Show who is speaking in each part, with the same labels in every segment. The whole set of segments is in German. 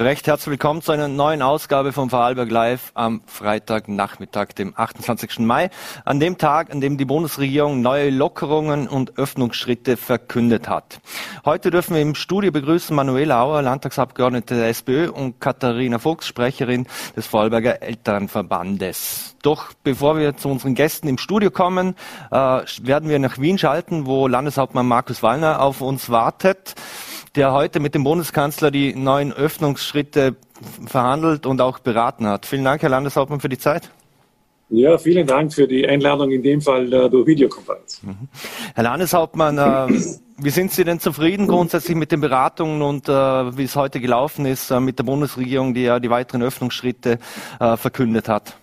Speaker 1: Recht herzlich willkommen zu einer neuen Ausgabe von Vorarlberg Live am Freitagnachmittag, dem 28. Mai, an dem Tag, an dem die Bundesregierung neue Lockerungen und Öffnungsschritte verkündet hat. Heute dürfen wir im Studio begrüßen Manuela Auer, Landtagsabgeordnete der SPÖ und Katharina Fuchs, Sprecherin des Vorarlberger Elternverbandes. Doch bevor wir zu unseren Gästen im Studio kommen, äh, werden wir nach Wien schalten, wo Landeshauptmann Markus Wallner auf uns wartet der heute mit dem Bundeskanzler die neuen Öffnungsschritte verhandelt und auch beraten hat. Vielen Dank, Herr Landeshauptmann, für die Zeit.
Speaker 2: Ja, vielen Dank für die Einladung, in dem Fall äh, durch Videokonferenz. Mhm.
Speaker 1: Herr Landeshauptmann, äh, wie sind Sie denn zufrieden grundsätzlich mit den Beratungen und äh, wie es heute gelaufen ist äh, mit der Bundesregierung, die ja die weiteren Öffnungsschritte äh, verkündet hat?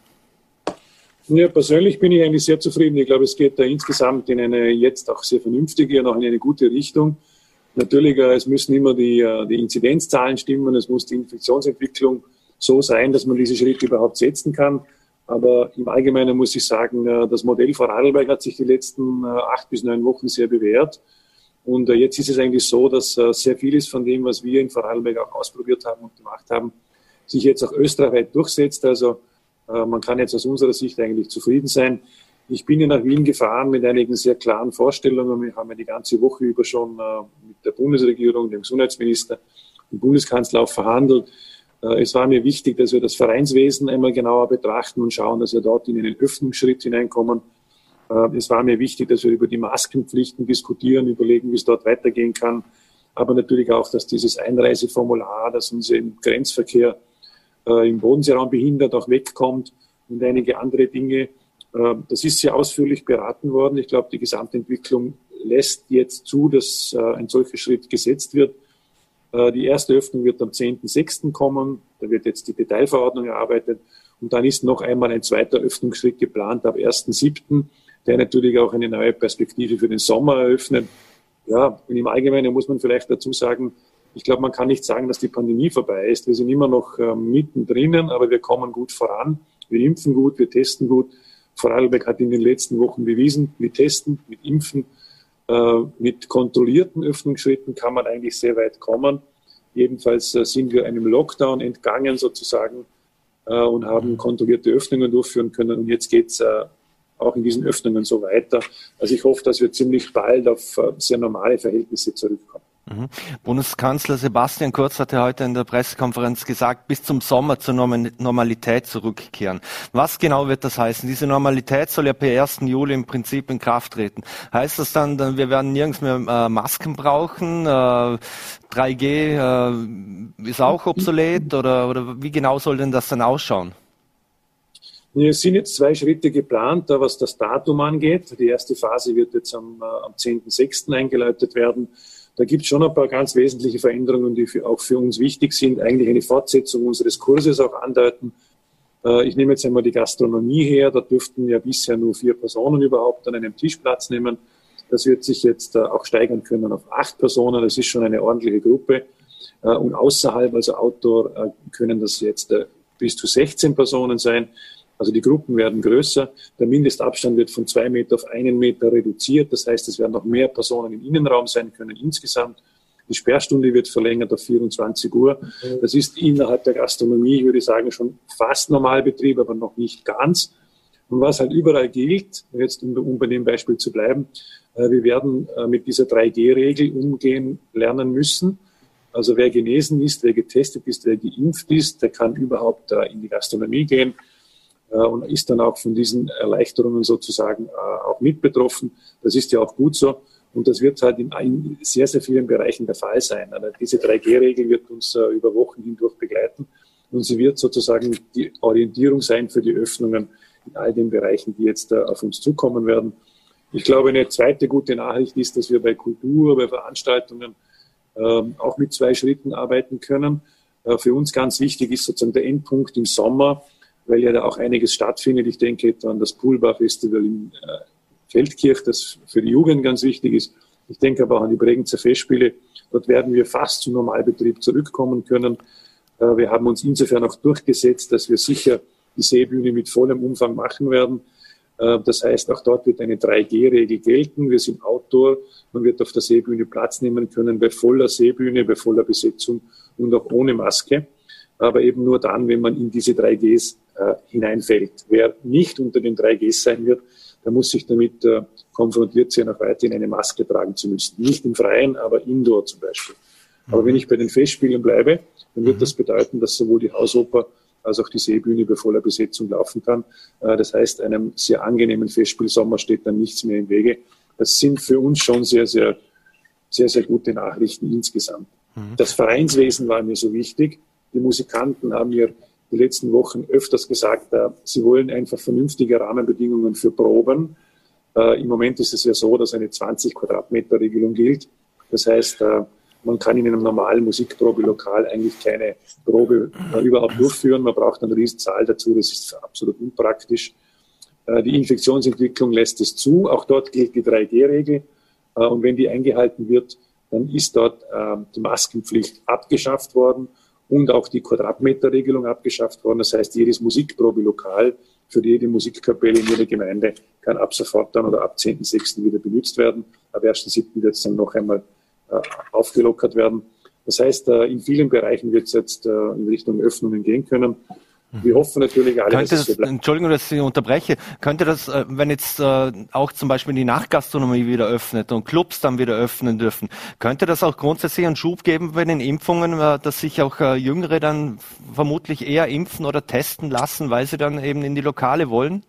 Speaker 2: Ja, persönlich bin ich eigentlich sehr zufrieden. Ich glaube, es geht da insgesamt in eine jetzt auch sehr vernünftige und auch in eine gute Richtung. Natürlich, äh, es müssen immer die, äh, die Inzidenzzahlen stimmen, es muss die Infektionsentwicklung so sein, dass man diese Schritte überhaupt setzen kann. Aber im Allgemeinen muss ich sagen, äh, das Modell Vorarlberg hat sich die letzten acht bis neun Wochen sehr bewährt. Und jetzt ist es eigentlich so, dass sehr vieles von dem, was wir in Vorarlberg auch ausprobiert haben und gemacht haben, sich jetzt auch österreichweit durchsetzt. Also man kann jetzt aus unserer Sicht eigentlich zufrieden sein. Ich bin ja nach Wien gefahren mit einigen sehr klaren Vorstellungen. Wir haben ja die ganze Woche über schon äh, mit der Bundesregierung, dem Gesundheitsminister, dem Bundeskanzler auch verhandelt. Äh, es war mir wichtig, dass wir das Vereinswesen einmal genauer betrachten und schauen, dass wir dort in einen Öffnungsschritt hineinkommen. Äh, es war mir wichtig, dass wir über die Maskenpflichten diskutieren, überlegen, wie es dort weitergehen kann. Aber natürlich auch, dass dieses Einreiseformular, das uns im Grenzverkehr im Bodenseeraum behindert, auch wegkommt und einige andere Dinge. Ähm, das ist sehr ausführlich beraten worden. Ich glaube, die Gesamtentwicklung lässt jetzt zu, dass äh, ein solcher Schritt gesetzt wird. Äh, die erste Öffnung wird am 10.06. kommen. Da wird jetzt die Detailverordnung erarbeitet. Und dann ist noch einmal ein zweiter Öffnungsschritt geplant ab 1.07., der natürlich auch eine neue Perspektive für den Sommer eröffnet. Ja, und im Allgemeinen muss man vielleicht dazu sagen, ich glaube, man kann nicht sagen, dass die Pandemie vorbei ist. Wir sind immer noch äh, mittendrin, aber wir kommen gut voran. Wir impfen gut, wir testen gut. Vorarlberg hat in den letzten Wochen bewiesen, mit Testen, mit Impfen, äh, mit kontrollierten Öffnungsschritten kann man eigentlich sehr weit kommen. Jedenfalls äh, sind wir einem Lockdown entgangen sozusagen äh, und haben kontrollierte Öffnungen durchführen können. Und jetzt geht es auch in diesen Öffnungen so weiter. Also ich hoffe, dass wir ziemlich bald auf sehr normale Verhältnisse zurückkommen.
Speaker 1: Mhm. Bundeskanzler Sebastian Kurz hatte heute in der Pressekonferenz gesagt, bis zum Sommer zur Normalität zurückkehren. Was genau wird das heißen? Diese Normalität soll ja per 1. Juli im Prinzip in Kraft treten. Heißt das dann, wir werden nirgends mehr äh, Masken brauchen? Äh, 3G äh, ist auch obsolet oder, oder wie genau soll denn das dann ausschauen?
Speaker 2: Es sind jetzt zwei Schritte geplant, was das Datum angeht. Die erste Phase wird jetzt am, äh, am 10.06. eingeleitet werden. Da gibt es schon ein paar ganz wesentliche Veränderungen, die für, auch für uns wichtig sind, eigentlich eine Fortsetzung unseres Kurses auch andeuten. Äh, ich nehme jetzt einmal die Gastronomie her. Da dürften ja bisher nur vier Personen überhaupt an einem Tisch Platz nehmen. Das wird sich jetzt äh, auch steigern können auf acht Personen. Das ist schon eine ordentliche Gruppe. Äh, und außerhalb, also Outdoor, können das jetzt bis zu 16 Personen sein. Also die Gruppen werden größer. Der Mindestabstand wird von zwei Meter auf einen Meter reduziert. Das heißt, es werden noch mehr Personen im Innenraum sein können insgesamt. Die Sperrstunde wird verlängert auf 24 Uhr. Das ist innerhalb der Gastronomie, ich würde sagen, schon fast Normalbetrieb, aber noch nicht ganz. Und was halt überall gilt, jetzt um, bei dem Beispiel zu bleiben, äh, wir werden äh, mit dieser 3G-Regel umgehen lernen müssen. Also wer genesen ist, wer getestet ist, wer geimpft ist, der kann überhaupt äh, in die Gastronomie gehen und ist dann auch von diesen Erleichterungen sozusagen äh, auch mit betroffen. Das ist ja auch gut so. Und das wird halt in sehr, sehr vielen Bereichen der Fall sein. Also diese 3G-Regel wird uns äh, über Wochen hindurch begleiten. Und sie wird sozusagen die Orientierung sein für die Öffnungen in all den Bereichen, die jetzt auf uns zukommen werden. Ich glaube, eine zweite gute Nachricht ist, dass wir bei Kultur, bei Veranstaltungen ähm, auch mit zwei Schritten arbeiten können. Für uns ganz wichtig ist sozusagen der Endpunkt im Sommer, weil ja da auch einiges stattfindet. Ich denke etwa an das Poolbar-Festival in äh, Feldkirch, das für die Jugend ganz wichtig ist. Ich denke aber auch an die Bregenzer Festspiele. Dort werden wir fast zum Normalbetrieb zurückkommen können. Äh, wir haben uns insofern auch durchgesetzt, dass wir sicher die Seebühne mit vollem Umfang machen werden. Äh, das heißt, auch dort wird eine 3G-Regel gelten. Wir sind Outdoor. Man wird auf der Seebühne Platz nehmen können bei voller Seebühne, bei voller Besetzung und auch ohne Maske. Aber eben nur dann, wenn man in diese 3Gs äh, hineinfällt. Wer nicht unter den 3Gs sein wird, der muss sich damit äh, konfrontiert sehen, auch weiterhin eine Maske tragen zu müssen. Nicht im Freien, aber indoor zum Beispiel. Aber wenn ich bei den Festspielen bleibe, dann wird mhm. das bedeuten, dass sowohl die Hausoper als auch die Seebühne bei voller Besetzung laufen kann. Äh, das heißt, einem sehr angenehmen Festspielsommer steht dann nichts mehr im Wege. Das sind für uns schon sehr, sehr, sehr, sehr gute Nachrichten insgesamt. Mhm. Das Vereinswesen war mir so wichtig. Die Musikanten haben mir die letzten Wochen öfters gesagt, äh, sie wollen einfach vernünftige Rahmenbedingungen für Proben. Äh, Im Moment ist es ja so, dass eine 20 Quadratmeter Regelung gilt. Das heißt, äh, man kann in einem normalen Musikprobelokal eigentlich keine Probe überhaupt durchführen. Man braucht eine riesen Zahl dazu. Das ist absolut unpraktisch. Die Infektionsentwicklung lässt es zu. Auch dort gilt die 3G-Regel. Äh, und wenn die eingehalten wird, dann ist dort die Maskenpflicht abgeschafft worden und auch die Quadratmeterregelung abgeschafft worden. Das heißt, jedes Musikprobelokal für jede Musikkapelle in jeder Gemeinde kann ab sofort dann oder ab 10.6. wieder benutzt werden. Ab 1.7. wird es dann noch einmal äh, aufgelockert werden. Das heißt, äh, in vielen Bereichen wird es jetzt äh, in Richtung Öffnungen gehen können. Wir hoffen natürlich alle,
Speaker 1: könnte dass das, Entschuldigung, dass ich unterbreche. Könnte das, äh, wenn jetzt äh, auch zum Beispiel die Nachtgastronomie wieder öffnet und Clubs dann wieder öffnen dürfen, könnte das auch grundsätzlich einen Schub geben bei den Impfungen, äh, dass sich auch Jüngere dann vermutlich eher impfen oder testen lassen, weil sie dann eben in die Lokale wollen?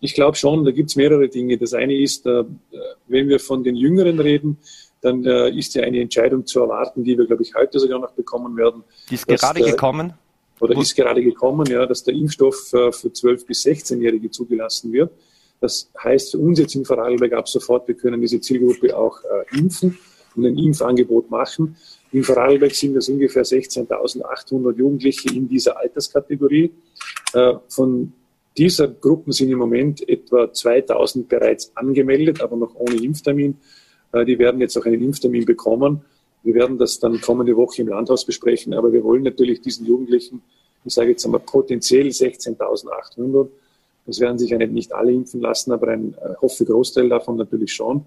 Speaker 2: Ich glaube schon, da gibt es mehrere Dinge. Das eine ist, wenn wir von den Jüngeren reden, dann ist ja eine Entscheidung zu erwarten, die wir, glaube ich, heute sogar noch bekommen werden.
Speaker 1: Die ist gerade gekommen
Speaker 2: oder ist gerade gekommen, ja, dass der Impfstoff äh, für 12- bis 16-Jährige zugelassen wird. Das heißt für uns jetzt in Vorarlberg ab sofort, wir können diese Zielgruppe auch äh, impfen und ein Impfangebot machen. In Vorarlberg sind das ungefähr 16.800 Jugendliche in dieser Alterskategorie. Äh, von dieser Gruppen sind im Moment etwa 2000 bereits angemeldet, aber noch ohne Impftermin. Äh, die werden jetzt auch einen Impftermin bekommen. Wir werden das dann kommende Woche im Landhaus besprechen, aber wir wollen natürlich diesen Jugendlichen, ich sage jetzt einmal potenziell 16.800, das werden sich ja nicht alle impfen lassen, aber ein äh, hoffe Großteil davon natürlich schon.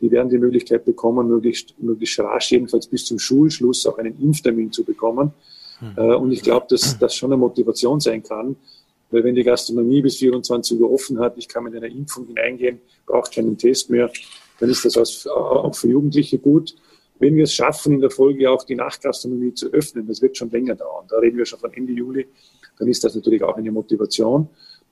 Speaker 2: Die werden die Möglichkeit bekommen, möglichst, möglichst rasch, jedenfalls bis zum Schulschluss, auch einen Impftermin zu bekommen. Hm. Und ich glaube, dass das schon eine Motivation sein kann, weil wenn die Gastronomie bis 24 Uhr offen hat, ich kann mit einer Impfung hineingehen, brauche keinen Test mehr, dann ist das auch für Jugendliche gut. Wenn wir es schaffen, in der Folge auch die Nachtgastronomie zu öffnen, das wird schon länger dauern. Da reden wir schon von Ende Juli, dann ist das natürlich auch eine Motivation.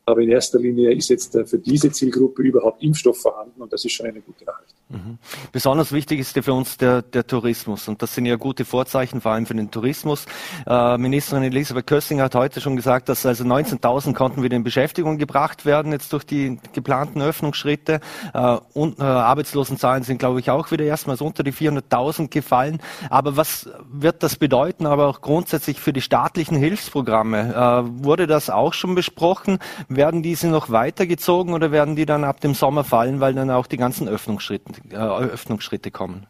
Speaker 2: Aber in erster Linie ist jetzt äh, für diese Zielgruppe überhaupt Impfstoff vorhanden und das ist schon eine gute Nachricht.
Speaker 1: Mhm. Besonders wichtig ist für uns der, der, Tourismus und das sind ja gute Vorzeichen, vor allem für den Tourismus. Äh, Ministerin Elisabeth Kössinger hat heute schon gesagt, dass also 19.000 konnten wieder in Beschäftigung gebracht werden jetzt durch die geplanten Öffnungsschritte äh, und äh, Arbeitslosenzahlen sind, glaube ich, auch wieder erstmals unter die 400.000 gefallen. Aber was wird das bedeuten, aber auch grundsätzlich für die staatlichen Hilfsprogramme? Äh, wurde das auch schon besprochen? Werden diese noch weitergezogen oder werden die dann ab dem Sommer fallen, weil dann auch die ganzen Öffnungsschritte, äh, Öffnungsschritte kommen?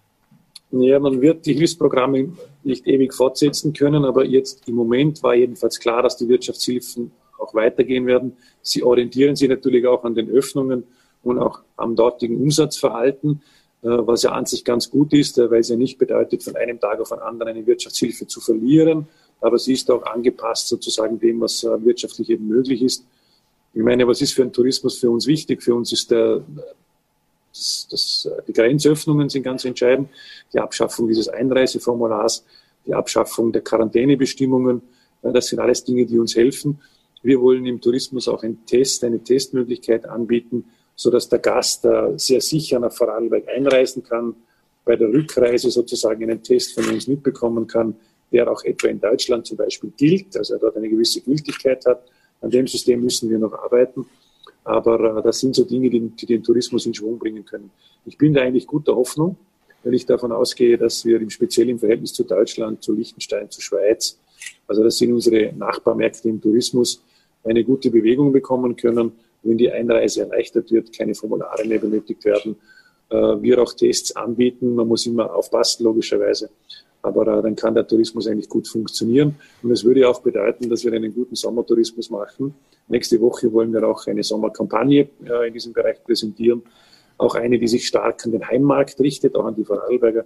Speaker 2: Ja, man wird die Hilfsprogramme nicht ewig fortsetzen können, aber jetzt im Moment war jedenfalls klar, dass die Wirtschaftshilfen auch weitergehen werden. Sie orientieren sich natürlich auch an den Öffnungen und auch am dortigen Umsatzverhalten, äh, was ja an sich ganz gut ist, äh, weil es ja nicht bedeutet, von einem Tag auf den anderen eine Wirtschaftshilfe zu verlieren, aber sie ist auch angepasst sozusagen dem, was äh, wirtschaftlich eben möglich ist. Ich meine, was ist für ein Tourismus für uns wichtig? Für uns ist der, das, das, die Grenzöffnungen sind ganz entscheidend, die Abschaffung dieses Einreiseformulars, die Abschaffung der Quarantänebestimmungen. Das sind alles Dinge, die uns helfen. Wir wollen im Tourismus auch einen Test, eine Testmöglichkeit anbieten, so dass der Gast sehr sicher nach Vorarlberg einreisen kann, bei der Rückreise sozusagen einen Test von uns mitbekommen kann, der auch etwa in Deutschland zum Beispiel gilt, also er dort eine gewisse Gültigkeit hat an dem System müssen wir noch arbeiten. Aber äh, das sind so Dinge, die, die den Tourismus in Schwung bringen können. Ich bin da eigentlich guter Hoffnung, weil ich davon ausgehe, dass wir im speziellen Verhältnis zu Deutschland, zu Liechtenstein, zu Schweiz, also das sind unsere Nachbarmärkte im Tourismus, eine gute Bewegung bekommen können, wenn die Einreise erleichtert wird, keine Formulare mehr benötigt werden, äh, wir auch Tests anbieten. Man muss immer aufpassen, logischerweise. Aber äh, dann kann der Tourismus eigentlich gut funktionieren. Und es würde auch bedeuten, dass wir einen guten Sommertourismus machen. Nächste Woche wollen wir auch eine Sommerkampagne äh, in diesem Bereich präsentieren. Auch eine, die sich stark an den Heimmarkt richtet, auch an die Vorarlberger.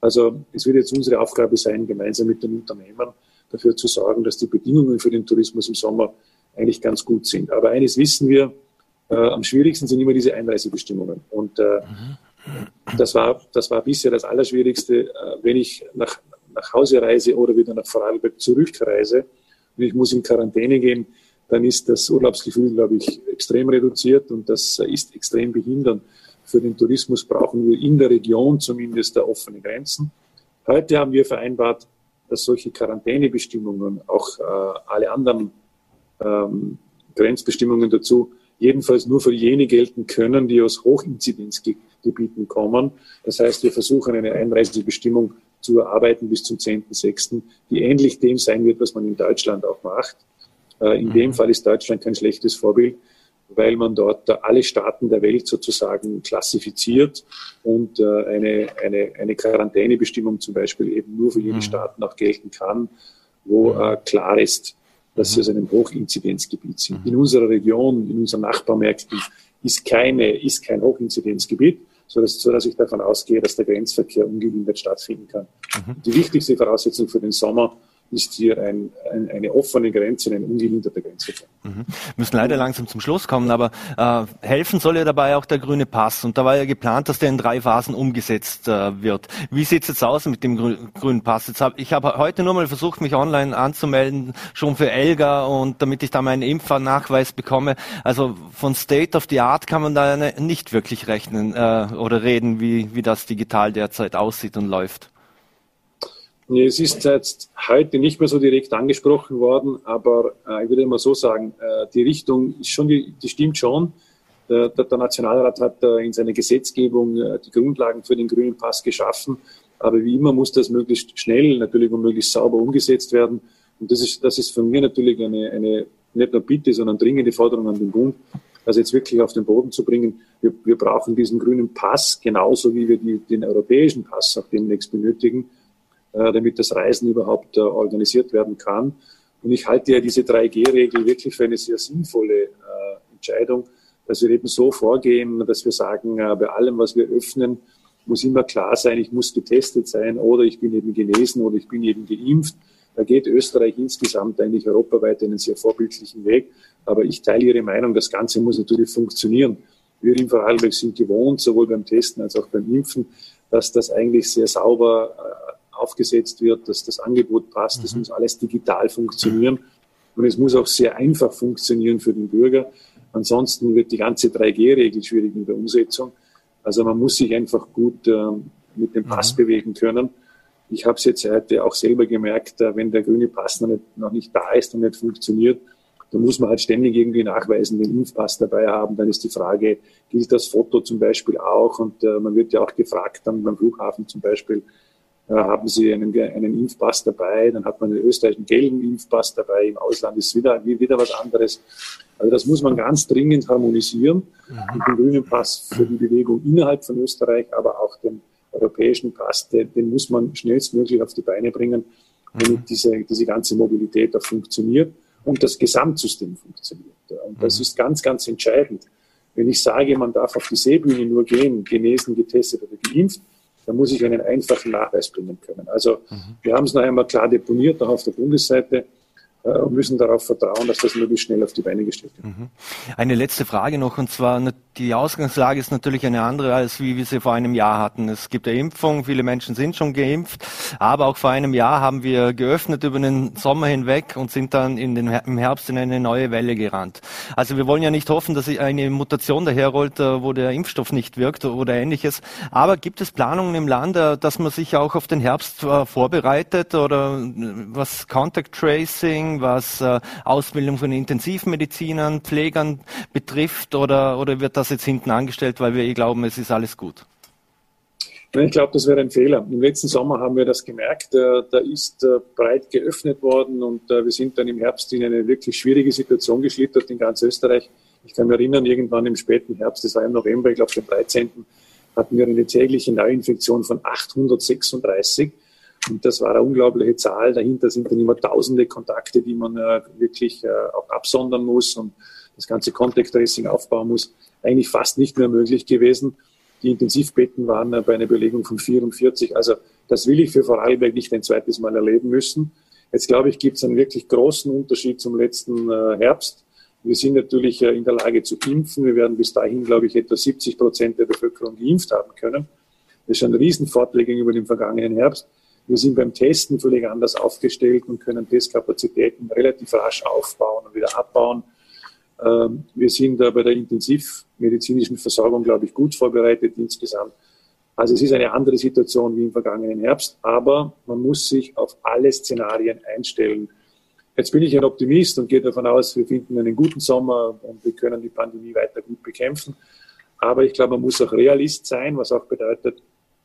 Speaker 2: Also es wird jetzt unsere Aufgabe sein, gemeinsam mit den Unternehmern dafür zu sorgen, dass die Bedingungen für den Tourismus im Sommer eigentlich ganz gut sind. Aber eines wissen wir, äh, am schwierigsten sind immer diese Einreisebestimmungen. Und äh, mhm. Das, war, das war bisher das Allerschwierigste, äh, wenn ich nach, nach Hause reise oder wieder nach Vorarlberg zurückreise und ich muss in Quarantäne gehen, dann ist das Urlaubsgefühl, glaube ich, extrem reduziert und das ist extrem behindernd. Für den Tourismus brauchen wir in der Region zumindest da offene Grenzen. Heute haben wir vereinbart, dass solche Quarantänebestimmungen, auch äh, alle anderen ähm, Grenzbestimmungen dazu, jedenfalls nur für jene gelten können, die aus Hochinzidenzgebieten kommen. Das heißt, wir versuchen eine Einreisebestimmung zu erarbeiten bis zum 10.06., die ähnlich dem sein wird, was man in Deutschland auch macht. Äh, in mhm. dem Fall ist Deutschland kein schlechtes Vorbild, weil man dort alle Staaten der Welt sozusagen klassifiziert und äh, eine, eine, eine Quarantänebestimmung zum Beispiel eben nur für jene mhm. Staaten auch gelten kann, wo mhm. äh, klar ist, dass sie aus einem Hochinzidenzgebiet sind. In unserer Region, in unseren Nachbarmärkten ist, keine, ist kein Hochinzidenzgebiet, sodass, sodass ich davon ausgehe, dass der Grenzverkehr ungehindert stattfinden kann. Mhm. Die wichtigste Voraussetzung für den Sommer ist hier ein, ein, eine offene Grenze, ein ungehinderter Grenzverkehr.
Speaker 1: Mhm. Müssen leider langsam zum Schluss kommen, aber äh, helfen soll ja dabei auch der grüne Pass. Und da war ja geplant, dass der in drei Phasen umgesetzt äh, wird. Wie sieht es jetzt aus mit dem grü grünen Pass? Jetzt hab, ich habe heute nur mal versucht, mich online anzumelden, schon für Elga und damit ich da meinen Impfnachweis bekomme. Also von State of the Art kann man da nicht wirklich rechnen äh, oder reden, wie, wie das digital derzeit aussieht und läuft.
Speaker 2: Es ist jetzt heute nicht mehr so direkt angesprochen worden, aber äh, ich würde mal so sagen, äh, die Richtung ist schon, die, die stimmt schon. Der, der Nationalrat hat äh, in seiner Gesetzgebung äh, die Grundlagen für den grünen Pass geschaffen. Aber wie immer muss das möglichst schnell, natürlich und möglichst sauber umgesetzt werden. Und das ist, das ist von mir natürlich eine, eine nicht nur Bitte, sondern dringende Forderung an den Bund, das jetzt wirklich auf den Boden zu bringen. Wir, wir brauchen diesen grünen Pass, genauso wie wir die, den europäischen Pass auch demnächst benötigen. Äh, damit das Reisen überhaupt äh, organisiert werden kann. Und ich halte ja diese 3G-Regel wirklich für eine sehr sinnvolle äh, Entscheidung, dass wir eben so vorgehen, dass wir sagen, bei allem, was wir öffnen, muss immer klar sein, ich muss getestet sein oder ich bin eben genesen oder ich bin eben geimpft. Da geht Österreich insgesamt eigentlich europaweit einen sehr vorbildlichen Weg. Aber ich teile Ihre Meinung, das Ganze muss natürlich funktionieren. Wir in Vorarlberg sind gewohnt, sowohl beim Testen als auch beim Impfen, dass das eigentlich sehr sauber aufgesetzt wird, dass das Angebot passt. Das mhm. muss alles digital funktionieren. Und es muss auch sehr einfach funktionieren für den Bürger. Ansonsten wird die ganze 3G-Regel schwierig in der Umsetzung. Also man muss sich einfach gut äh, mit dem Pass mhm. bewegen können. Ich habe es jetzt heute auch selber gemerkt, äh, wenn der grüne Pass noch nicht, noch nicht da ist und nicht funktioniert, dann muss man halt ständig irgendwie nachweisen, den Impfpass dabei haben. Dann ist die Frage, gilt das Foto zum Beispiel auch? Und äh, man wird ja auch gefragt dann beim Flughafen zum Beispiel, haben Sie einen, einen Impfpass dabei, dann hat man den österreichischen gelben Impfpass dabei, im Ausland ist wieder, wieder was anderes. Also das muss man ganz dringend harmonisieren. Mhm. Den grünen Pass für die Bewegung innerhalb von Österreich, aber auch den europäischen Pass, den, den muss man schnellstmöglich auf die Beine bringen, damit mhm. diese, diese ganze Mobilität auch funktioniert und das Gesamtsystem funktioniert. Und das mhm. ist ganz, ganz entscheidend. Wenn ich sage, man darf auf die Seebühne nur gehen, genesen, getestet oder geimpft, da muss ich einen einfachen Nachweis bringen können. Also mhm. wir haben es noch einmal klar deponiert, auch auf der Bundesseite und müssen darauf vertrauen, dass das möglichst schnell auf die Beine gestellt wird. Mhm.
Speaker 1: Eine letzte Frage noch, und zwar die Ausgangslage ist natürlich eine andere, als wie wir sie vor einem Jahr hatten. Es gibt eine Impfung, viele Menschen sind schon geimpft, aber auch vor einem Jahr haben wir geöffnet über den Sommer hinweg und sind dann den, im Herbst in eine neue Welle gerannt. Also wir wollen ja nicht hoffen, dass eine Mutation daherrollt, äh, wo der Impfstoff nicht wirkt oder ähnliches. Aber gibt es Planungen im Land, äh, dass man sich auch auf den Herbst vorbereitet oder was Contact Tracing was äh, Ausbildung von Intensivmedizinern, Pflegern betrifft oder, oder wird das jetzt hinten angestellt, weil wir eh glauben, es ist alles gut?
Speaker 2: Ich glaube, das wäre ein Fehler. Im letzten Sommer haben wir das gemerkt. Äh, da ist äh, breit geöffnet worden und wir sind dann im Herbst in eine wirklich schwierige Situation geschlittert in ganz Österreich. Ich kann mich erinnern, irgendwann im späten Herbst, das war im November, ich glaube, den 13., hatten wir eine tägliche Neuinfektion von 836. Und das war eine unglaubliche Zahl. Dahinter sind dann immer tausende Kontakte, die man äh, wirklich äh, auch absondern muss und das ganze Contact Tracing aufbauen muss. Eigentlich fast nicht mehr möglich gewesen. Die Intensivbetten waren äh, bei einer Belegung von 44. Also das will ich für Vorarlberg nicht ein zweites Mal erleben müssen. Jetzt glaube ich, gibt es einen wirklich großen Unterschied zum letzten äh, Herbst. Wir sind natürlich äh, in der Lage zu impfen. Wir werden bis dahin, glaube ich, etwa 70 Prozent der Bevölkerung geimpft haben können. Das ist ein Riesenfortschritt gegenüber dem vergangenen Herbst. Wir sind beim Testen völlig anders aufgestellt und können Testkapazitäten relativ rasch aufbauen und wieder abbauen. Ähm, wir sind da bei der intensivmedizinischen Versorgung, glaube ich, gut vorbereitet insgesamt. Also es ist eine andere Situation wie im vergangenen Herbst, aber man muss sich auf alle Szenarien einstellen. Jetzt bin ich ein Optimist und gehe davon aus, wir finden einen guten Sommer und wir können die Pandemie weiter gut bekämpfen. Aber ich glaube, man muss auch Realist sein, was auch bedeutet,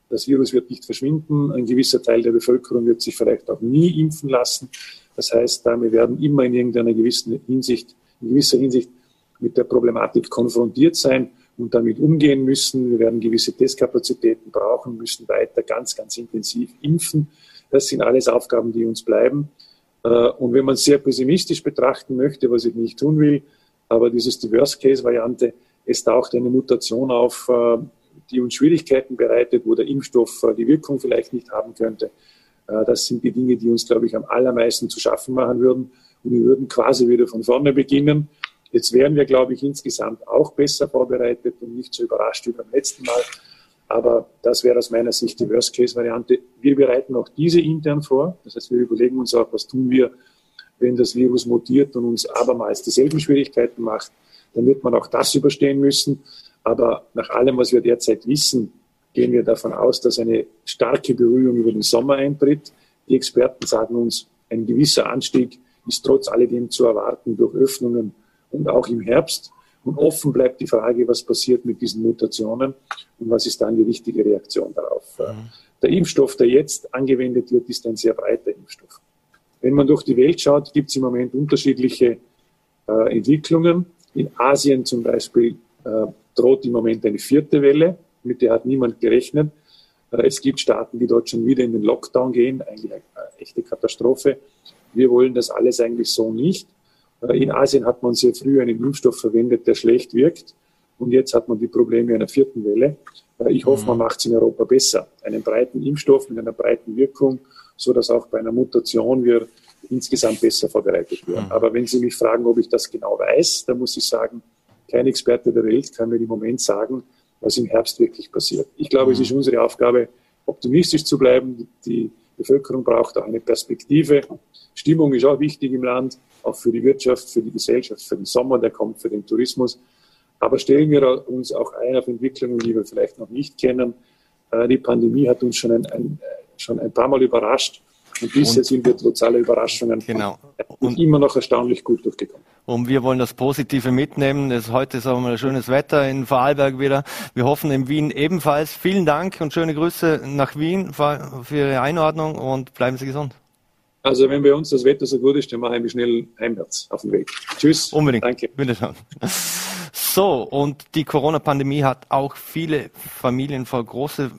Speaker 2: das Virus wird nicht verschwinden. Ein gewisser Teil der Bevölkerung wird sich vielleicht auch nie impfen lassen. Das heißt, wir werden immer in irgendeiner gewissen Hinsicht, in gewisser Hinsicht mit der Problematik konfrontiert sein und damit umgehen müssen. Wir werden gewisse Testkapazitäten brauchen, müssen weiter ganz, ganz intensiv impfen. Das sind alles Aufgaben, die uns bleiben. Äh, und wenn man sehr pessimistisch betrachten möchte, was ich nicht tun will, aber das ist die Worst-Case-Variante, es taucht eine Mutation auf, äh, die uns Schwierigkeiten bereitet, wo der Impfstoff äh, die Wirkung vielleicht nicht haben könnte. Das sind die Dinge, die uns, glaube ich, am allermeisten zu schaffen machen würden. Und wir würden quasi wieder von vorne beginnen. Jetzt wären wir, glaube ich, insgesamt auch besser vorbereitet und nicht so überrascht wie beim letzten Mal. Aber das wäre aus meiner Sicht die Worst-Case-Variante. Wir bereiten auch diese intern vor. Das heißt, wir überlegen uns auch, was tun wir, wenn das Virus mutiert und uns abermals dieselben Schwierigkeiten macht. Dann wird man auch das überstehen müssen. Aber nach allem, was wir derzeit wissen, gehen wir davon aus, dass eine starke Berührung über den Sommer eintritt. Die Experten sagen uns, ein gewisser Anstieg ist trotz alledem zu erwarten durch Öffnungen und auch im Herbst. Und offen bleibt die Frage, was passiert mit diesen Mutationen und was ist dann die richtige Reaktion darauf. Mhm. Der Impfstoff, der jetzt angewendet wird, ist ein sehr breiter Impfstoff. Wenn man durch die Welt schaut, gibt es im Moment unterschiedliche äh, Entwicklungen. In Asien zum Beispiel äh, droht im Moment eine vierte Welle, mit der hat niemand gerechnet. Es gibt Staaten, die dort schon wieder in den Lockdown gehen, eigentlich eine echte Katastrophe. Wir wollen das alles eigentlich so nicht. Äh, in Asien hat man sehr früh einen Impfstoff verwendet, der schlecht wirkt. Und jetzt hat man die Probleme einer vierten Welle. Äh, ich hoffe, man mhm. macht es in Europa besser. Einen breiten Impfstoff mit einer breiten Wirkung, so dass auch bei einer Mutation wir insgesamt besser vorbereitet werden. Mhm. Aber wenn Sie mich fragen, ob ich das genau weiß, dann muss ich sagen, kein Experte der Welt kann mir im Moment sagen, was im Herbst wirklich passiert. Ich glaube, es ist mhm. unsere Aufgabe, optimistisch zu bleiben. Die Bevölkerung braucht auch eine Perspektive. Stimmung ist auch wichtig im Land auch für die Wirtschaft, für die Gesellschaft, für den Sommer, der kommt, für den Tourismus. Aber stellen wir uns auch ein auf Entwicklungen, die wir vielleicht noch nicht kennen. Äh, die Pandemie hat uns schon ein, ein, schon ein paar Mal überrascht. Und bisher und, sind wir trotz aller Überraschungen
Speaker 1: genau.
Speaker 2: und immer noch erstaunlich gut durchgekommen.
Speaker 1: Und wir wollen das Positive mitnehmen. Das, heute ist auch mal schönes Wetter in Vorarlberg wieder. Wir hoffen in Wien ebenfalls. Vielen Dank und schöne Grüße nach Wien für Ihre Einordnung und bleiben Sie gesund.
Speaker 2: Also wenn bei uns das Wetter so gut ist, dann mache ich mich schnell heimwärts auf den Weg. Tschüss.
Speaker 1: Unbedingt. Danke. Bitte schon. So, und die Corona-Pandemie hat auch viele Familien vor große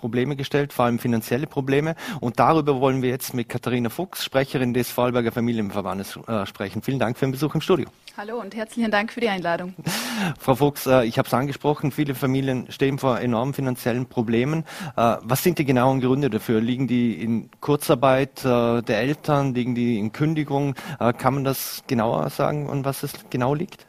Speaker 1: Probleme gestellt, vor allem finanzielle Probleme. Und darüber wollen wir jetzt mit Katharina Fuchs, Sprecherin des Vorarlberger Familienverbandes, äh, sprechen. Vielen Dank für den Besuch im Studio.
Speaker 3: Hallo und herzlichen Dank für die Einladung.
Speaker 1: Frau Fuchs, äh, ich habe es angesprochen, viele Familien stehen vor enormen finanziellen Problemen. Äh, was sind die genauen Gründe dafür? Liegen die in Kurzarbeit äh, der Eltern? Liegen die in Kündigung? Äh, kann man das genauer sagen, an was es genau liegt?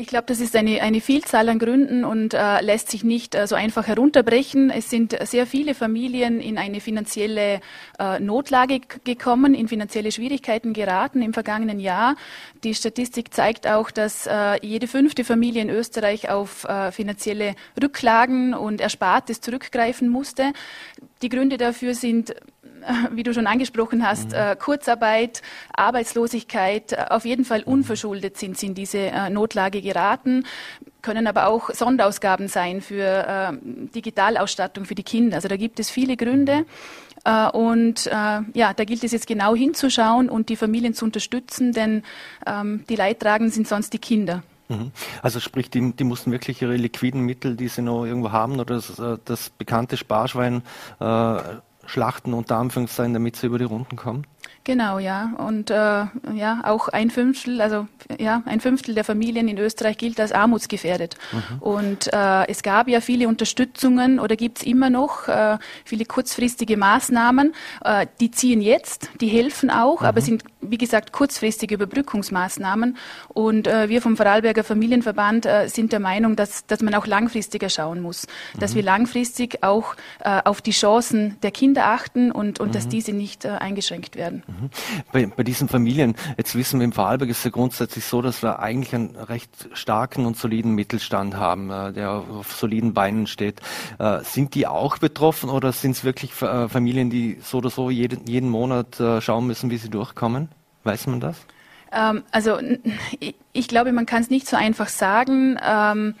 Speaker 3: Ich glaube, das ist eine, eine Vielzahl an Gründen und äh, lässt sich nicht äh, so einfach herunterbrechen. Es sind sehr viele Familien in eine finanzielle äh, Notlage gekommen, in finanzielle Schwierigkeiten geraten im vergangenen Jahr. Die Statistik zeigt auch, dass äh, jede fünfte Familie in Österreich auf äh, finanzielle Rücklagen und Erspartes zurückgreifen musste. Die Gründe dafür sind wie du schon angesprochen hast, mhm. äh, Kurzarbeit, Arbeitslosigkeit, äh, auf jeden Fall mhm. unverschuldet sind sie in diese äh, Notlage geraten, können aber auch Sonderausgaben sein für äh, Digitalausstattung für die Kinder. Also da gibt es viele Gründe. Mhm. Äh, und äh, ja, da gilt es jetzt genau hinzuschauen und die Familien zu unterstützen, denn ähm, die Leidtragenden sind sonst die Kinder.
Speaker 1: Also sprich, die, die mussten wirklich ihre liquiden Mittel, die sie noch irgendwo haben, oder das, das bekannte Sparschwein schlachten, unter Anführungszeichen, damit sie über die Runden kommen?
Speaker 3: Genau, ja. Und äh, ja, auch ein Fünftel, also ja, ein Fünftel der Familien in Österreich gilt als armutsgefährdet. Mhm. Und äh, es gab ja viele Unterstützungen oder gibt es immer noch äh, viele kurzfristige Maßnahmen. Äh, die ziehen jetzt, die helfen auch, mhm. aber sind, wie gesagt, kurzfristige Überbrückungsmaßnahmen. Und äh, wir vom Vorarlberger Familienverband äh, sind der Meinung, dass, dass man auch langfristiger schauen muss. Mhm. Dass wir langfristig auch auf die Chancen der Kinder achten und, und dass mhm. diese nicht eingeschränkt werden. Mhm.
Speaker 1: Bei, bei diesen Familien, jetzt wissen wir im Vorarlberg ist es ja grundsätzlich so, dass wir eigentlich einen recht starken und soliden Mittelstand haben, äh, der auf soliden Beinen steht. Äh, sind die auch betroffen oder sind es wirklich äh, Familien, die so oder so jeden, jeden Monat schauen müssen, wie sie durchkommen? Weiß man das?
Speaker 3: Ähm, also ich glaube, man kann es nicht so einfach sagen. Ähm,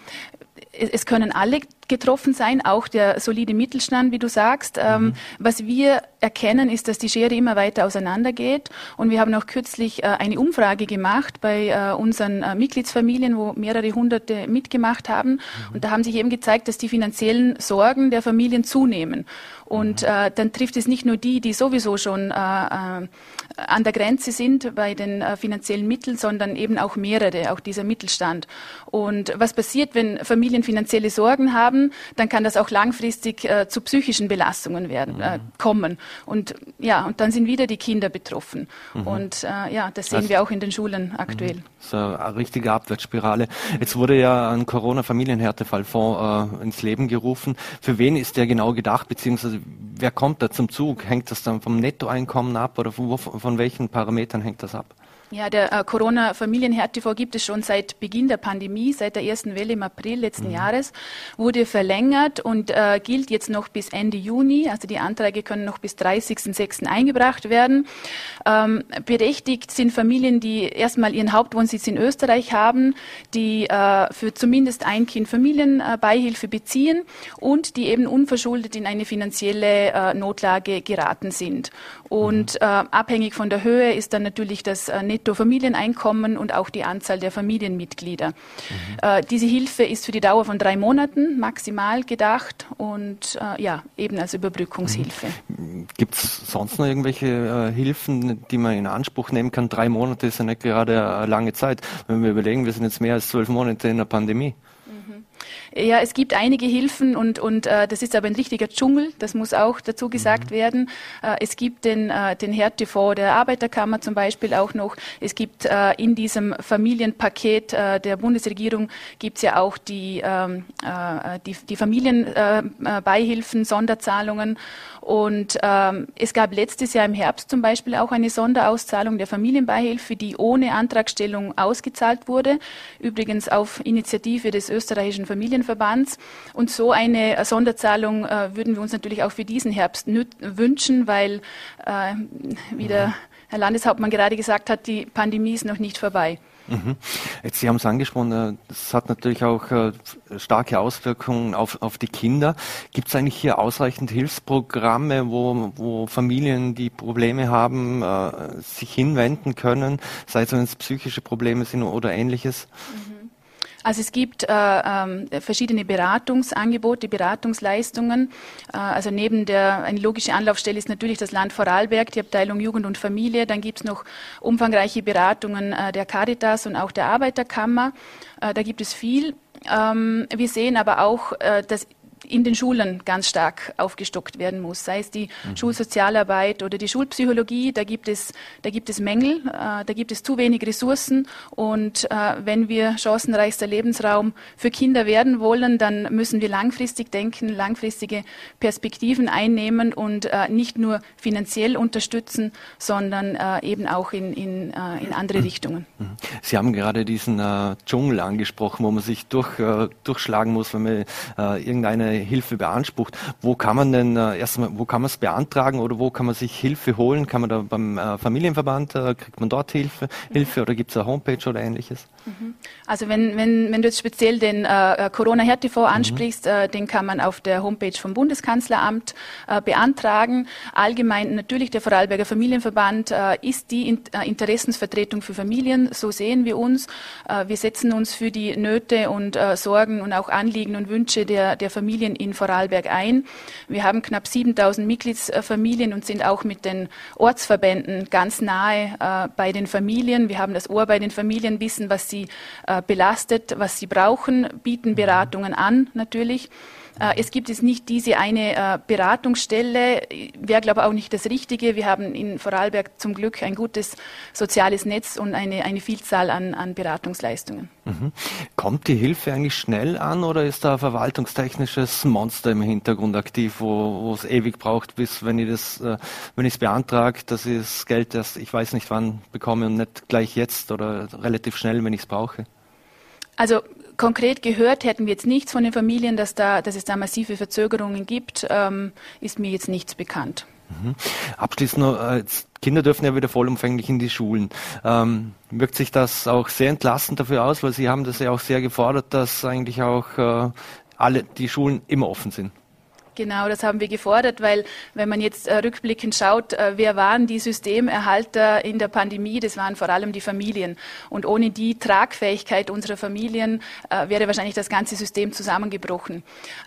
Speaker 3: es können alle getroffen sein, auch der solide Mittelstand, wie du sagst. Ähm, mhm. was wir erkennen, ist, dass die Schere immer weiter auseinandergeht. Und wir haben auch kürzlich äh, eine Umfrage gemacht bei äh, unseren äh, Mitgliedsfamilien, wo mehrere Hunderte mitgemacht haben. Mhm. Und da haben sich eben gezeigt, dass die finanziellen Sorgen der Familien zunehmen. Und mhm. äh, dann trifft es nicht nur die, die sowieso schon äh, äh, an der Grenze sind bei den äh, finanziellen Mitteln, sondern eben auch mehrere, auch dieser Mittelstand. Und was passiert, wenn Familien finanzielle Sorgen haben, dann kann das auch langfristig äh, zu psychischen Belastungen werden, äh, mhm. kommen. Und ja, und dann sind wieder die Kinder betroffen. Mhm. Und äh, ja, das sehen also, wir auch in den Schulen aktuell. Mhm.
Speaker 1: So eine richtige Abwärtsspirale. Jetzt wurde ja ein Corona-Familienhärtefallfonds äh, ins Leben gerufen. Für wen ist der genau gedacht, beziehungsweise wer kommt da zum Zug? Hängt das dann vom Nettoeinkommen ab oder von, von welchen Parametern hängt das ab?
Speaker 3: Ja, der äh, Corona-Familienherd-TV gibt es schon seit Beginn der Pandemie, seit der ersten Welle im April letzten mhm. Jahres, wurde verlängert und äh, gilt jetzt noch bis Ende Juni. Also die Anträge können noch bis 30.06. eingebracht werden. Ähm, berechtigt sind Familien, die erstmal ihren Hauptwohnsitz in Österreich haben, die äh, für zumindest ein Kind Familienbeihilfe beziehen und die eben unverschuldet in eine finanzielle äh, Notlage geraten sind. Und mhm. äh, abhängig von der Höhe ist dann natürlich das äh, Netto-Familieneinkommen und auch die Anzahl der Familienmitglieder. Mhm. Äh, diese Hilfe ist für die Dauer von drei Monaten maximal gedacht und äh, ja, eben als Überbrückungshilfe.
Speaker 1: Mhm. Gibt es sonst noch irgendwelche äh, Hilfen, die man in Anspruch nehmen kann? Drei Monate ist ja nicht gerade eine lange Zeit. Wenn wir überlegen, wir sind jetzt mehr als zwölf Monate in der Pandemie.
Speaker 3: Ja, es gibt einige Hilfen und, und äh, das ist aber ein richtiger Dschungel, das muss auch dazu gesagt mhm. werden. Äh, es gibt den, äh, den Härtefonds der Arbeiterkammer zum Beispiel auch noch. Es gibt äh, in diesem Familienpaket äh, der Bundesregierung gibt es ja auch die, ähm, äh, die, die Familienbeihilfen, äh, Sonderzahlungen und ähm, es gab letztes Jahr im Herbst zum Beispiel auch eine Sonderauszahlung der Familienbeihilfe, die ohne Antragstellung ausgezahlt wurde, übrigens auf Initiative des österreichischen Familienverbands. Und so eine Sonderzahlung äh, würden wir uns natürlich auch für diesen Herbst wünschen, weil, äh, wie der Herr Landeshauptmann gerade gesagt hat, die Pandemie ist noch nicht vorbei.
Speaker 1: Mhm. Jetzt, Sie haben es angesprochen, äh, das hat natürlich auch äh, starke Auswirkungen auf, auf die Kinder. Gibt es eigentlich hier ausreichend Hilfsprogramme, wo, wo Familien, die Probleme haben, äh, sich hinwenden können, sei es wenn es psychische Probleme sind oder ähnliches? Mhm.
Speaker 3: Also es gibt äh, äh, verschiedene Beratungsangebote, Beratungsleistungen. Äh, also neben der, eine logische Anlaufstelle ist natürlich das Land Vorarlberg, die Abteilung Jugend und Familie. Dann gibt es noch umfangreiche Beratungen äh, der Caritas und auch der Arbeiterkammer. Äh, da gibt es viel. Ähm, wir sehen aber auch, äh, dass in den Schulen ganz stark aufgestockt werden muss, sei es die mhm. Schulsozialarbeit oder die Schulpsychologie. Da gibt es, da gibt es Mängel, äh, da gibt es zu wenig Ressourcen. Und äh, wenn wir chancenreichster Lebensraum für Kinder werden wollen, dann müssen wir langfristig denken, langfristige Perspektiven einnehmen und äh, nicht nur finanziell unterstützen, sondern äh, eben auch in, in, äh, in andere Richtungen. Mhm.
Speaker 1: Sie haben gerade diesen äh, Dschungel angesprochen, wo man sich durch, durchschlagen muss, wenn man irgendeine Hilfe beansprucht. Wo kann man denn äh, erstmal, wo kann man es beantragen oder wo kann man sich Hilfe holen? Kann man da beim äh, Familienverband, äh, kriegt man dort Hilfe, Hilfe oder gibt es eine Homepage oder ähnliches?
Speaker 3: Also wenn, wenn, wenn du jetzt speziell den äh, äh Corona-Härtefond mhm. ansprichst, mhm. äh, den kann man auf der Homepage vom Bundeskanzleramt äh, beantragen. Allgemein natürlich der Vorarlberger Familienverband äh, ist die In äh, Interessensvertretung für Familien, so sehen wir uns. wir setzen uns für die Nöte und Sorgen und auch Anliegen und Wünsche der, der Familien in Vorarlberg ein. Wir haben knapp 7000 Mitgliedsfamilien und sind auch mit den Ortsverbänden ganz nahe bei den Familien. Wir haben das Ohr bei den Familien, wissen, was sie äh, belastet, was sie brauchen, bieten Beratungen an natürlich. Äh, es gibt jetzt nicht diese eine äh, Beratungsstelle, wäre glaube ich auch nicht das Richtige. Wir haben in Vorarlberg zum Glück ein gutes soziales Netz und eine, eine Vielzahl an, an Beratungsleistungen.
Speaker 1: Mhm. Kommt die Hilfe eigentlich schnell an oder ist da ein verwaltungstechnisches Monster im Hintergrund aktiv, wo, es ewig braucht, bis wenn ich das, äh, wenn ich es beantrage, dass ich das Geld erst, ich weiß nicht wann bekomme und nicht gleich jetzt oder relativ schnell, wenn ich es brauche?
Speaker 3: Also Konkret gehört hätten wir jetzt nichts von den Familien, dass, da, dass es da massive Verzögerungen gibt, ähm, ist mir jetzt nichts bekannt.
Speaker 1: Mhm. Abschließend noch, äh, Kinder dürfen ja wieder vollumfänglich in die Schulen. Ähm, wirkt sich das auch sehr entlastend dafür aus, weil Sie haben das ja auch sehr gefordert, dass eigentlich auch äh, alle die Schulen immer offen sind.
Speaker 3: Genau, das haben wir gefordert, weil wenn man jetzt äh, rückblickend schaut, äh, wer waren die Systemerhalter in der Pandemie, das waren vor allem die Familien. Und ohne die Tragfähigkeit unserer Familien äh, wäre wahrscheinlich das ganze System zusammengebrochen.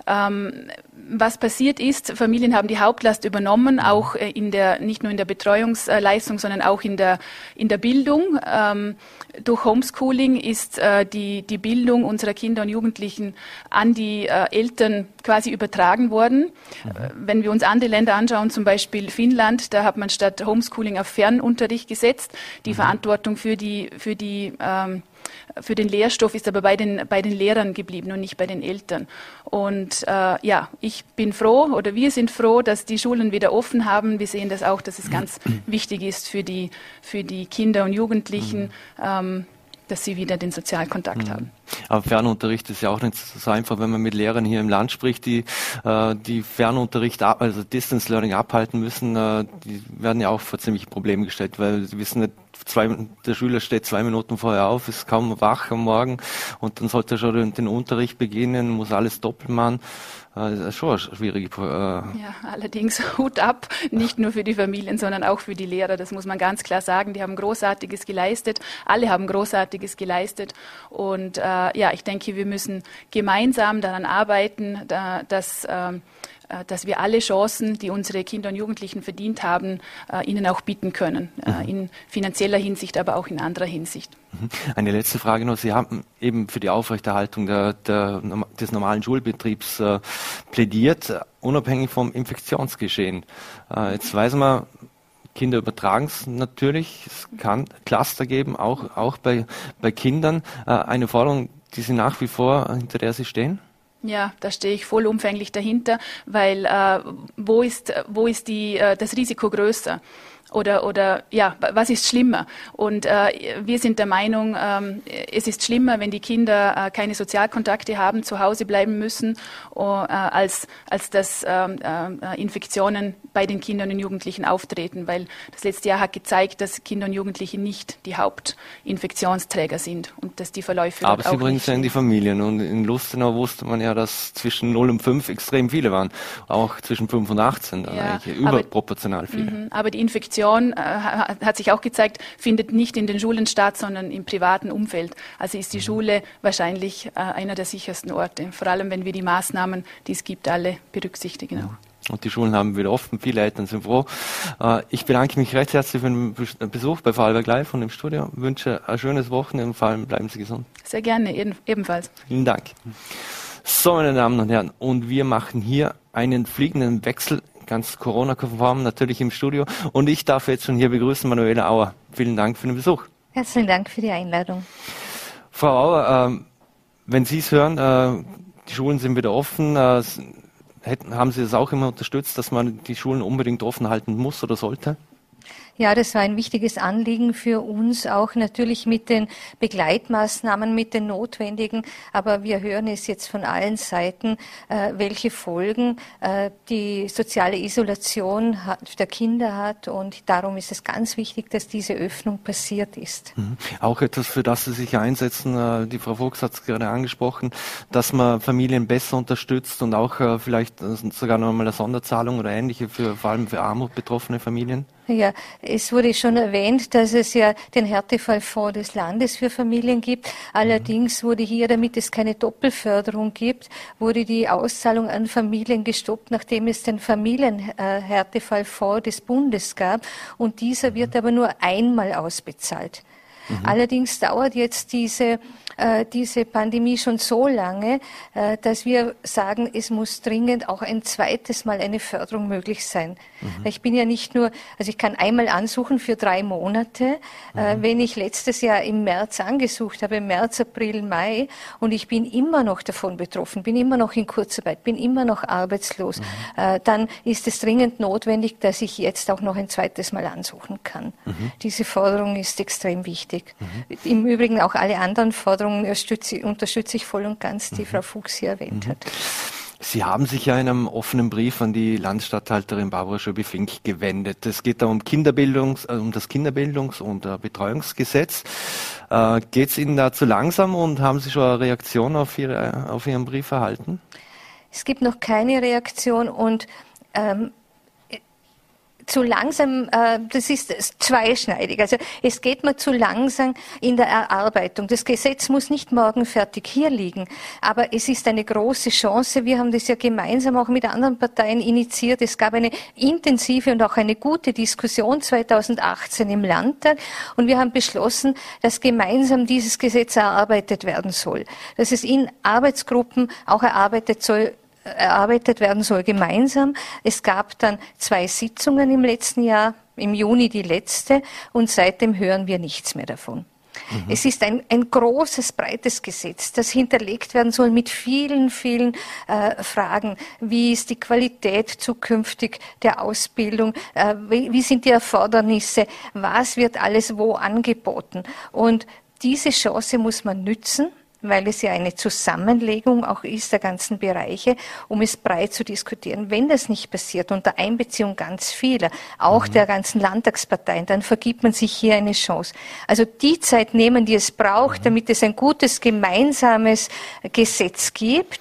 Speaker 3: Ähm, was passiert ist, Familien haben die Hauptlast übernommen, auch in der, nicht nur in der Betreuungsleistung, sondern auch in der, in der Bildung. Durch Homeschooling ist äh, die, die Bildung unserer Kinder und Jugendlichen an die äh, Eltern quasi übertragen worden. Mhm. Wenn wir uns andere Länder anschauen, zum Beispiel Finnland, da hat man statt Homeschooling auf Fernunterricht gesetzt. Die mhm. Verantwortung für die, für die ähm, für den Lehrstoff ist aber bei den, bei den Lehrern geblieben und nicht bei den Eltern. Und äh, ja, ich bin froh oder wir sind froh, dass die Schulen wieder offen haben. Wir sehen das auch, dass es ganz wichtig ist für die, für die Kinder und Jugendlichen. Mhm. Ähm, dass sie wieder den Sozialkontakt mhm. haben.
Speaker 1: Aber Fernunterricht ist ja auch nicht so einfach, wenn man mit Lehrern hier im Land spricht, die äh, die Fernunterricht, also Distance Learning abhalten müssen. Äh, die werden ja auch vor ziemliche Probleme gestellt, weil sie wissen nicht, zwei, der Schüler steht zwei Minuten vorher auf, ist kaum wach am Morgen und dann sollte er schon den, den Unterricht beginnen, muss alles doppelt machen. Das ist schon schwierig. Äh
Speaker 3: ja, allerdings Hut ab, nicht nur für die Familien, sondern auch für die Lehrer. Das muss man ganz klar sagen. Die haben Großartiges geleistet. Alle haben Großartiges geleistet. Und äh, ja, ich denke, wir müssen gemeinsam daran arbeiten, da, dass äh, äh, dass wir alle Chancen, die unsere Kinder und Jugendlichen verdient haben, äh, ihnen auch bieten können. Äh, mhm. In finanzieller Hinsicht, aber auch in anderer Hinsicht.
Speaker 1: Mhm. Eine letzte Frage noch. Sie haben eben für die Aufrechterhaltung der, der, des normalen Schulbetriebs äh, plädiert, unabhängig vom Infektionsgeschehen. Äh, jetzt weiß man, Kinder übertragen es natürlich. Es kann Cluster geben, auch, auch bei, bei Kindern. Äh, eine Forderung, die Sie nach wie vor, hinter der Sie stehen?
Speaker 3: Ja, da stehe ich vollumfänglich dahinter, weil äh, wo ist, wo ist die, äh, das Risiko größer? Oder, oder ja, was ist schlimmer? Und äh, wir sind der Meinung, ähm, es ist schlimmer, wenn die Kinder äh, keine Sozialkontakte haben, zu Hause bleiben müssen, äh, als, als dass ähm, äh, Infektionen bei den Kindern und Jugendlichen auftreten. Weil das letzte Jahr hat gezeigt, dass Kinder und Jugendliche nicht die Hauptinfektionsträger sind und dass die Verläufe
Speaker 1: Aber sie bringen es ja in die Familien. Und in Lustenau wusste man ja, dass zwischen 0 und 5 extrem viele waren. Auch zwischen 5 und 18, ja, überproportional viele.
Speaker 3: Mhm, aber die Infektion Prävention, äh, hat sich auch gezeigt, findet nicht in den Schulen statt, sondern im privaten Umfeld. Also ist die mhm. Schule wahrscheinlich äh, einer der sichersten Orte, vor allem wenn wir die Maßnahmen, die es gibt, alle berücksichtigen. Auch.
Speaker 1: Und die Schulen haben wieder offen, viele Eltern sind froh. Äh, ich bedanke mich recht herzlich für den Besuch bei Vorarlberg Live und im Studio. Ich wünsche ein schönes Wochenende und vor allem bleiben Sie gesund.
Speaker 3: Sehr gerne, ebenfalls.
Speaker 1: Vielen Dank. So, meine Damen und Herren, und wir machen hier einen fliegenden Wechsel ganz Corona-konform natürlich im Studio. Und ich darf jetzt schon hier begrüßen Manuela Auer. Vielen Dank für den Besuch.
Speaker 4: Herzlichen Dank für die Einladung.
Speaker 1: Frau Auer, äh, wenn Sie es hören, äh, die Schulen sind wieder offen. Äh, hätten, haben Sie das auch immer unterstützt, dass man die Schulen unbedingt offen halten muss oder sollte?
Speaker 4: Ja, das war ein wichtiges Anliegen für uns, auch natürlich mit den Begleitmaßnahmen, mit den notwendigen. Aber wir hören es jetzt von allen Seiten, äh, welche Folgen äh, die soziale Isolation der Kinder hat. Und darum ist es ganz wichtig, dass diese Öffnung passiert ist.
Speaker 1: Mhm. Auch etwas, für das Sie sich einsetzen. Äh, die Frau Fuchs hat es gerade angesprochen, dass man Familien besser unterstützt und auch vielleicht sogar noch einmal eine Sonderzahlung oder ähnliche für vor allem für Armut betroffene Familien.
Speaker 4: Ja, es wurde schon erwähnt, dass es ja den Härtefallfonds des Landes für Familien gibt. Allerdings wurde hier, damit es keine Doppelförderung gibt, wurde die Auszahlung an Familien gestoppt, nachdem es den Familienhärtefallfonds des Bundes gab. Und dieser wird aber nur einmal ausbezahlt. Mhm. Allerdings dauert jetzt diese äh, diese Pandemie schon so lange, äh, dass wir sagen, es muss dringend auch ein zweites Mal eine Förderung möglich sein. Mhm. Ich bin ja nicht nur, also ich kann einmal ansuchen für drei Monate. Äh, mhm. wenn ich letztes Jahr im März angesucht habe, März, April, Mai, und ich bin immer noch davon betroffen, bin immer noch in Kurzarbeit, bin immer noch arbeitslos, mhm. äh, dann ist es dringend notwendig, dass ich jetzt auch noch ein zweites Mal ansuchen kann. Mhm. Diese Forderung ist extrem wichtig. Mhm. Im Übrigen auch alle anderen Forderungen unterstütze, unterstütze ich voll und ganz, die mhm. Frau Fuchs hier erwähnt mhm. hat.
Speaker 1: Sie haben sich ja in einem offenen Brief an die Landstatthalterin Barbara Schöbi-Fink gewendet. Es geht da um Kinderbildungs, äh, um das Kinderbildungs- und äh, Betreuungsgesetz. Äh, geht es Ihnen da zu langsam und haben Sie schon eine Reaktion auf, Ihre, auf Ihren Brief erhalten?
Speaker 4: Es gibt noch keine Reaktion und ähm, zu langsam, äh, das ist zweischneidig. Also es geht mir zu langsam in der Erarbeitung. Das Gesetz muss nicht morgen fertig hier liegen, aber es ist eine große Chance. Wir haben das ja gemeinsam auch mit anderen Parteien initiiert. Es gab eine intensive und auch eine gute Diskussion 2018 im Landtag und wir haben beschlossen, dass gemeinsam dieses Gesetz erarbeitet werden soll. Dass es in Arbeitsgruppen auch erarbeitet soll erarbeitet werden soll gemeinsam. Es gab dann zwei Sitzungen im letzten Jahr, im Juni die letzte, und seitdem hören wir nichts mehr davon. Mhm. Es ist ein, ein großes, breites Gesetz, das hinterlegt werden soll mit vielen, vielen äh, Fragen. Wie ist die Qualität zukünftig der Ausbildung? Äh, wie, wie sind die Erfordernisse? Was wird alles wo angeboten? Und diese Chance muss man nützen weil es ja eine Zusammenlegung auch ist der ganzen Bereiche, um es breit zu diskutieren. Wenn das nicht passiert, unter Einbeziehung ganz vieler, auch mhm. der ganzen Landtagsparteien, dann vergibt man sich hier eine Chance. Also die Zeit nehmen, die es braucht, mhm. damit es ein gutes gemeinsames Gesetz gibt,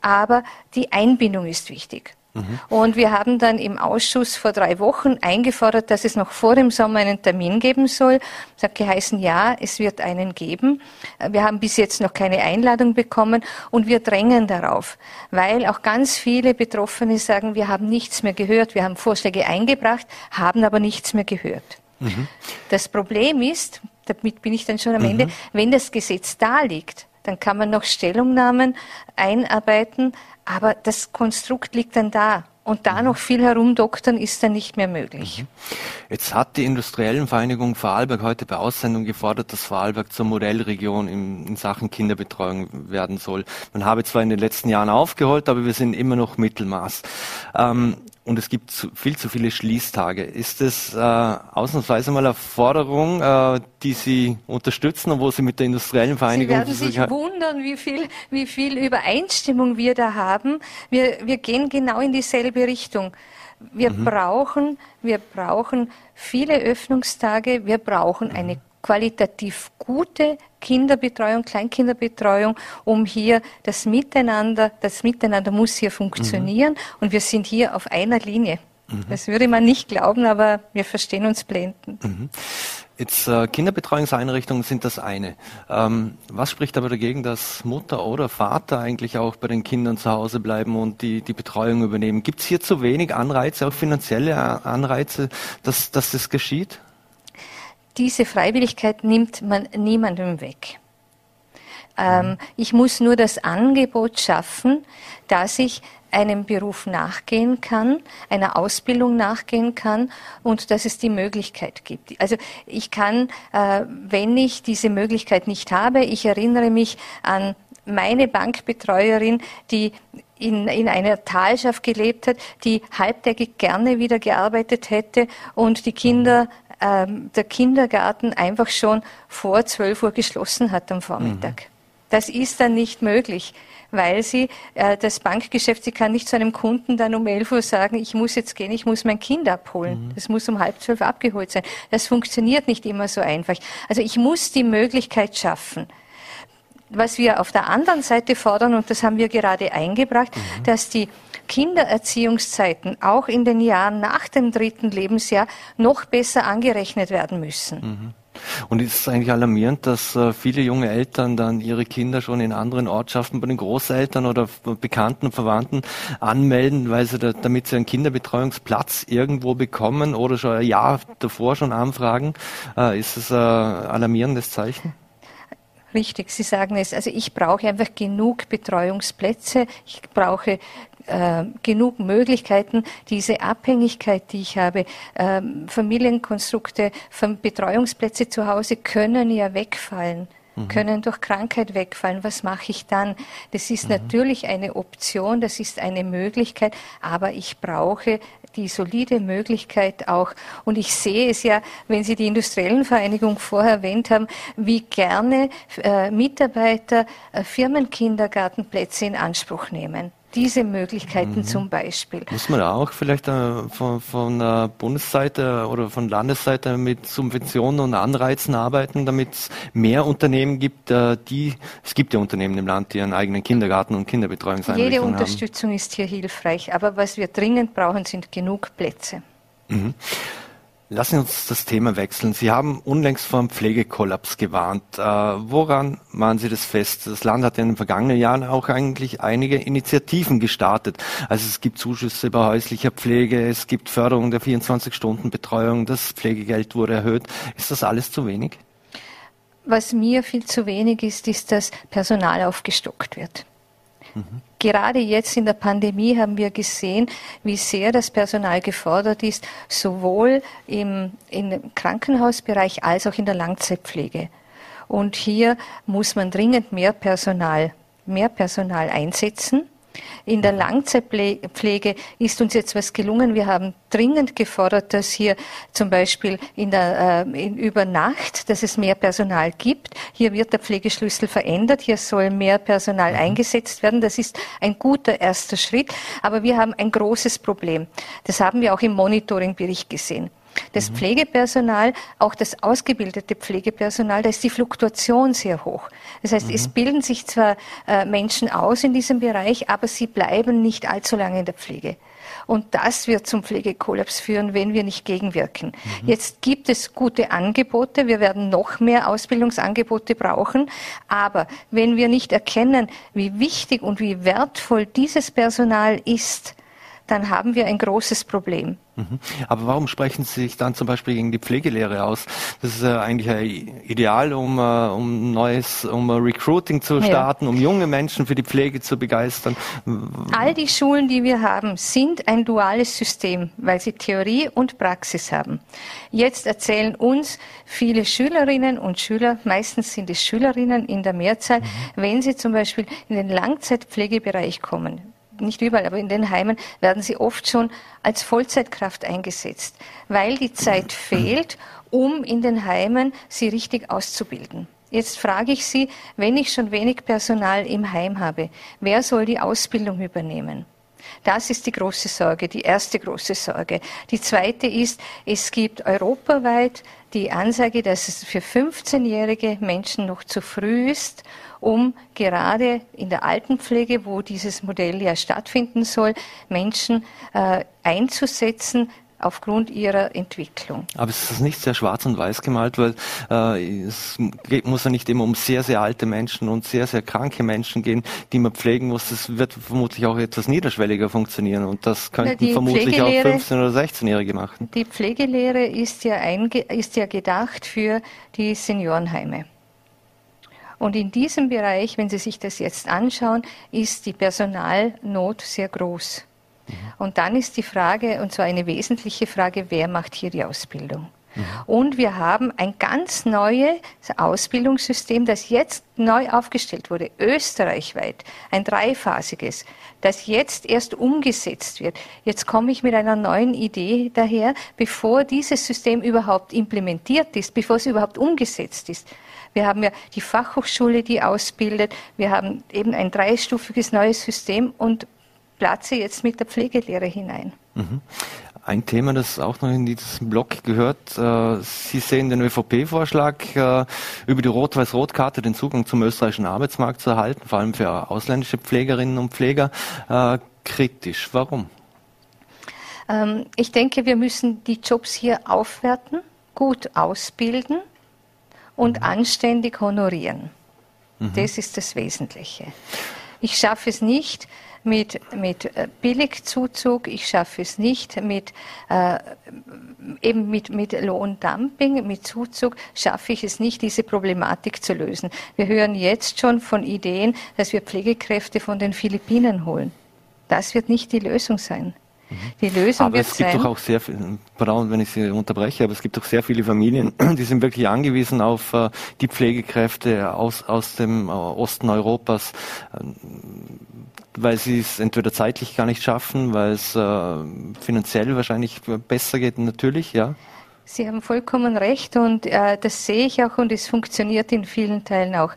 Speaker 4: aber die Einbindung ist wichtig. Mhm. Und wir haben dann im Ausschuss vor drei Wochen eingefordert, dass es noch vor dem Sommer einen Termin geben soll. Es hat geheißen, ja, es wird einen geben. Wir haben bis jetzt noch keine Einladung bekommen und wir drängen darauf, weil auch ganz viele Betroffene sagen, wir haben nichts mehr gehört, wir haben Vorschläge eingebracht, haben aber nichts mehr gehört. Mhm. Das Problem ist, damit bin ich dann schon am mhm. Ende, wenn das Gesetz da liegt, dann kann man noch Stellungnahmen einarbeiten, aber das Konstrukt liegt dann da. Und da noch viel herumdoktern ist dann nicht mehr möglich. Mhm.
Speaker 1: Jetzt hat die Industriellen Vereinigung Vorarlberg heute bei Aussendung gefordert, dass Vorarlberg zur Modellregion in, in, Sachen Kinderbetreuung werden soll. Man habe zwar in den letzten Jahren aufgeholt, aber wir sind immer noch Mittelmaß. Ähm, und es gibt zu, viel zu viele Schließtage. Ist es äh, ausnahmsweise mal eine Forderung, äh, die Sie unterstützen und wo Sie mit der industriellen Vereinigung...
Speaker 4: Sie werden sich wundern, wie viel, wie viel Übereinstimmung wir da haben. Wir, wir gehen genau in dieselbe Richtung. Wir mhm. brauchen, wir brauchen viele Öffnungstage. Wir brauchen mhm. eine qualitativ gute Kinderbetreuung, Kleinkinderbetreuung, um hier das Miteinander, das Miteinander muss hier funktionieren mhm. und wir sind hier auf einer Linie. Mhm. Das würde man nicht glauben, aber wir verstehen uns blendend. Mhm.
Speaker 1: Jetzt äh, Kinderbetreuungseinrichtungen sind das eine. Ähm, was spricht aber dagegen, dass Mutter oder Vater eigentlich auch bei den Kindern zu Hause bleiben und die, die Betreuung übernehmen? Gibt es hier zu wenig Anreize, auch finanzielle Anreize, dass, dass das geschieht?
Speaker 4: Diese Freiwilligkeit nimmt man niemandem weg. Ähm, ich muss nur das Angebot schaffen, dass ich einem Beruf nachgehen kann, einer Ausbildung nachgehen kann und dass es die Möglichkeit gibt. Also ich kann, äh, wenn ich diese Möglichkeit nicht habe, ich erinnere mich an meine Bankbetreuerin, die in, in einer Talschaft gelebt hat, die halbtägig gerne wieder gearbeitet hätte und die Kinder ähm, der Kindergarten einfach schon vor 12 Uhr geschlossen hat am Vormittag. Mhm. Das ist dann nicht möglich weil sie äh, das Bankgeschäft, sie kann nicht zu einem Kunden dann um 11 Uhr sagen, ich muss jetzt gehen, ich muss mein Kind abholen. Mhm. Das muss um halb zwölf abgeholt sein. Das funktioniert nicht immer so einfach. Also ich muss die Möglichkeit schaffen, was wir auf der anderen Seite fordern, und das haben wir gerade eingebracht, mhm. dass die Kindererziehungszeiten auch in den Jahren nach dem dritten Lebensjahr noch besser angerechnet werden müssen. Mhm.
Speaker 1: Und es ist eigentlich alarmierend, dass äh, viele junge Eltern dann ihre Kinder schon in anderen Ortschaften bei den Großeltern oder Bekannten und Verwandten anmelden, weil sie da, damit sie einen Kinderbetreuungsplatz irgendwo bekommen oder schon ein Jahr davor schon anfragen. Äh, ist das ein alarmierendes Zeichen?
Speaker 4: Richtig, Sie sagen es. Also ich brauche einfach genug Betreuungsplätze. Ich brauche äh, genug Möglichkeiten, diese Abhängigkeit, die ich habe, äh, Familienkonstrukte, Betreuungsplätze zu Hause können ja wegfallen. Mhm. können durch Krankheit wegfallen. Was mache ich dann? Das ist mhm. natürlich eine Option, das ist eine Möglichkeit, aber ich brauche die solide Möglichkeit auch. Und ich sehe es ja, wenn Sie die Industriellen Vereinigung vorher erwähnt haben, wie gerne äh, Mitarbeiter äh, Firmenkindergartenplätze in Anspruch nehmen diese Möglichkeiten mhm. zum Beispiel.
Speaker 1: Muss man auch vielleicht äh, von, von der Bundesseite oder von Landesseite mit Subventionen und Anreizen arbeiten, damit es mehr Unternehmen gibt, äh, die, es gibt ja Unternehmen im Land, die einen eigenen Kindergarten und Kinderbetreuungseinrichtungen
Speaker 4: haben. Jede Unterstützung ist hier hilfreich, aber was wir dringend brauchen, sind genug Plätze. Mhm.
Speaker 1: Lassen Sie uns das Thema wechseln. Sie haben unlängst vor einem Pflegekollaps gewarnt. Äh, woran machen Sie das fest? Das Land hat in den vergangenen Jahren auch eigentlich einige Initiativen gestartet. Also es gibt Zuschüsse bei häuslicher Pflege, es gibt Förderung der 24-Stunden-Betreuung, das Pflegegeld wurde erhöht. Ist das alles zu wenig?
Speaker 4: Was mir viel zu wenig ist, ist, dass Personal aufgestockt wird. Gerade jetzt in der Pandemie haben wir gesehen, wie sehr das Personal gefordert ist, sowohl im, im Krankenhausbereich als auch in der Langzeitpflege. Und hier muss man dringend mehr Personal, mehr Personal einsetzen. In der Langzeitpflege ist uns jetzt was gelungen. Wir haben dringend gefordert, dass hier zum Beispiel in der, äh, in, über Nacht, dass es mehr Personal gibt. Hier wird der Pflegeschlüssel verändert. Hier soll mehr Personal mhm. eingesetzt werden. Das ist ein guter erster Schritt. Aber wir haben ein großes Problem. Das haben wir auch im Monitoringbericht gesehen. Das mhm. Pflegepersonal, auch das ausgebildete Pflegepersonal, da ist die Fluktuation sehr hoch. Das heißt, mhm. es bilden sich zwar äh, Menschen aus in diesem Bereich, aber sie bleiben nicht allzu lange in der Pflege. Und das wird zum Pflegekollaps führen, wenn wir nicht gegenwirken. Mhm. Jetzt gibt es gute Angebote. Wir werden noch mehr Ausbildungsangebote brauchen. Aber wenn wir nicht erkennen, wie wichtig und wie wertvoll dieses Personal ist, dann haben wir ein großes Problem.
Speaker 1: Mhm. Aber warum sprechen Sie sich dann zum Beispiel gegen die Pflegelehre aus? Das ist ja eigentlich ein Ideal, um, uh, um neues, um Recruiting zu starten, ja. um junge Menschen für die Pflege zu begeistern.
Speaker 4: All die Schulen, die wir haben, sind ein duales System, weil sie Theorie und Praxis haben. Jetzt erzählen uns viele Schülerinnen und Schüler, meistens sind es Schülerinnen in der Mehrzahl, mhm. wenn sie zum Beispiel in den Langzeitpflegebereich kommen, nicht überall, aber in den Heimen werden sie oft schon als Vollzeitkraft eingesetzt, weil die Zeit fehlt, um in den Heimen sie richtig auszubilden. Jetzt frage ich Sie, wenn ich schon wenig Personal im Heim habe, wer soll die Ausbildung übernehmen? Das ist die große Sorge, die erste große Sorge. Die zweite ist, es gibt europaweit die Ansage, dass es für 15-jährige Menschen noch zu früh ist, um gerade in der Altenpflege, wo dieses Modell ja stattfinden soll, Menschen äh, einzusetzen, aufgrund ihrer Entwicklung.
Speaker 1: Aber es ist nicht sehr schwarz und weiß gemalt, weil äh, es geht, muss ja nicht immer um sehr, sehr alte Menschen und sehr, sehr kranke Menschen gehen, die man pflegen muss. Das wird vermutlich auch etwas niederschwelliger funktionieren und das könnten Na, vermutlich auch 15- oder 16-Jährige machen.
Speaker 4: Die Pflegelehre ist ja, ist ja gedacht für die Seniorenheime. Und in diesem Bereich, wenn Sie sich das jetzt anschauen, ist die Personalnot sehr groß. Und dann ist die Frage, und zwar eine wesentliche Frage, wer macht hier die Ausbildung? Mhm. Und wir haben ein ganz neues Ausbildungssystem, das jetzt neu aufgestellt wurde, österreichweit, ein dreiphasiges, das jetzt erst umgesetzt wird. Jetzt komme ich mit einer neuen Idee daher, bevor dieses System überhaupt implementiert ist, bevor es überhaupt umgesetzt ist. Wir haben ja die Fachhochschule, die ausbildet. Wir haben eben ein dreistufiges neues System und platze jetzt mit der Pflegelehre hinein. Mhm.
Speaker 1: Ein Thema, das auch noch in diesen Block gehört, äh, Sie sehen den ÖVP-Vorschlag, äh, über die Rot-Weiß-Rot-Karte den Zugang zum österreichischen Arbeitsmarkt zu erhalten, vor allem für ausländische Pflegerinnen und Pfleger, äh, kritisch. Warum?
Speaker 4: Ähm, ich denke, wir müssen die Jobs hier aufwerten, gut ausbilden und mhm. anständig honorieren. Mhm. Das ist das Wesentliche. Ich schaffe es nicht, mit, mit äh, Billigzuzug, ich schaffe es nicht mit, äh, eben mit, mit Lohndumping, mit Zuzug schaffe ich es nicht, diese Problematik zu lösen. Wir hören jetzt schon von Ideen, dass wir Pflegekräfte von den Philippinen holen. Das wird nicht die Lösung sein. Die Lösung
Speaker 1: aber
Speaker 4: wird
Speaker 1: es gibt
Speaker 4: sein,
Speaker 1: doch auch sehr viele, pardon, wenn ich Sie unterbreche, aber es gibt doch sehr viele Familien, die sind wirklich angewiesen auf äh, die Pflegekräfte aus, aus dem äh, Osten Europas, äh, weil sie es entweder zeitlich gar nicht schaffen, weil es äh, finanziell wahrscheinlich besser geht, natürlich, ja.
Speaker 4: Sie haben vollkommen recht und äh, das sehe ich auch und es funktioniert in vielen Teilen auch.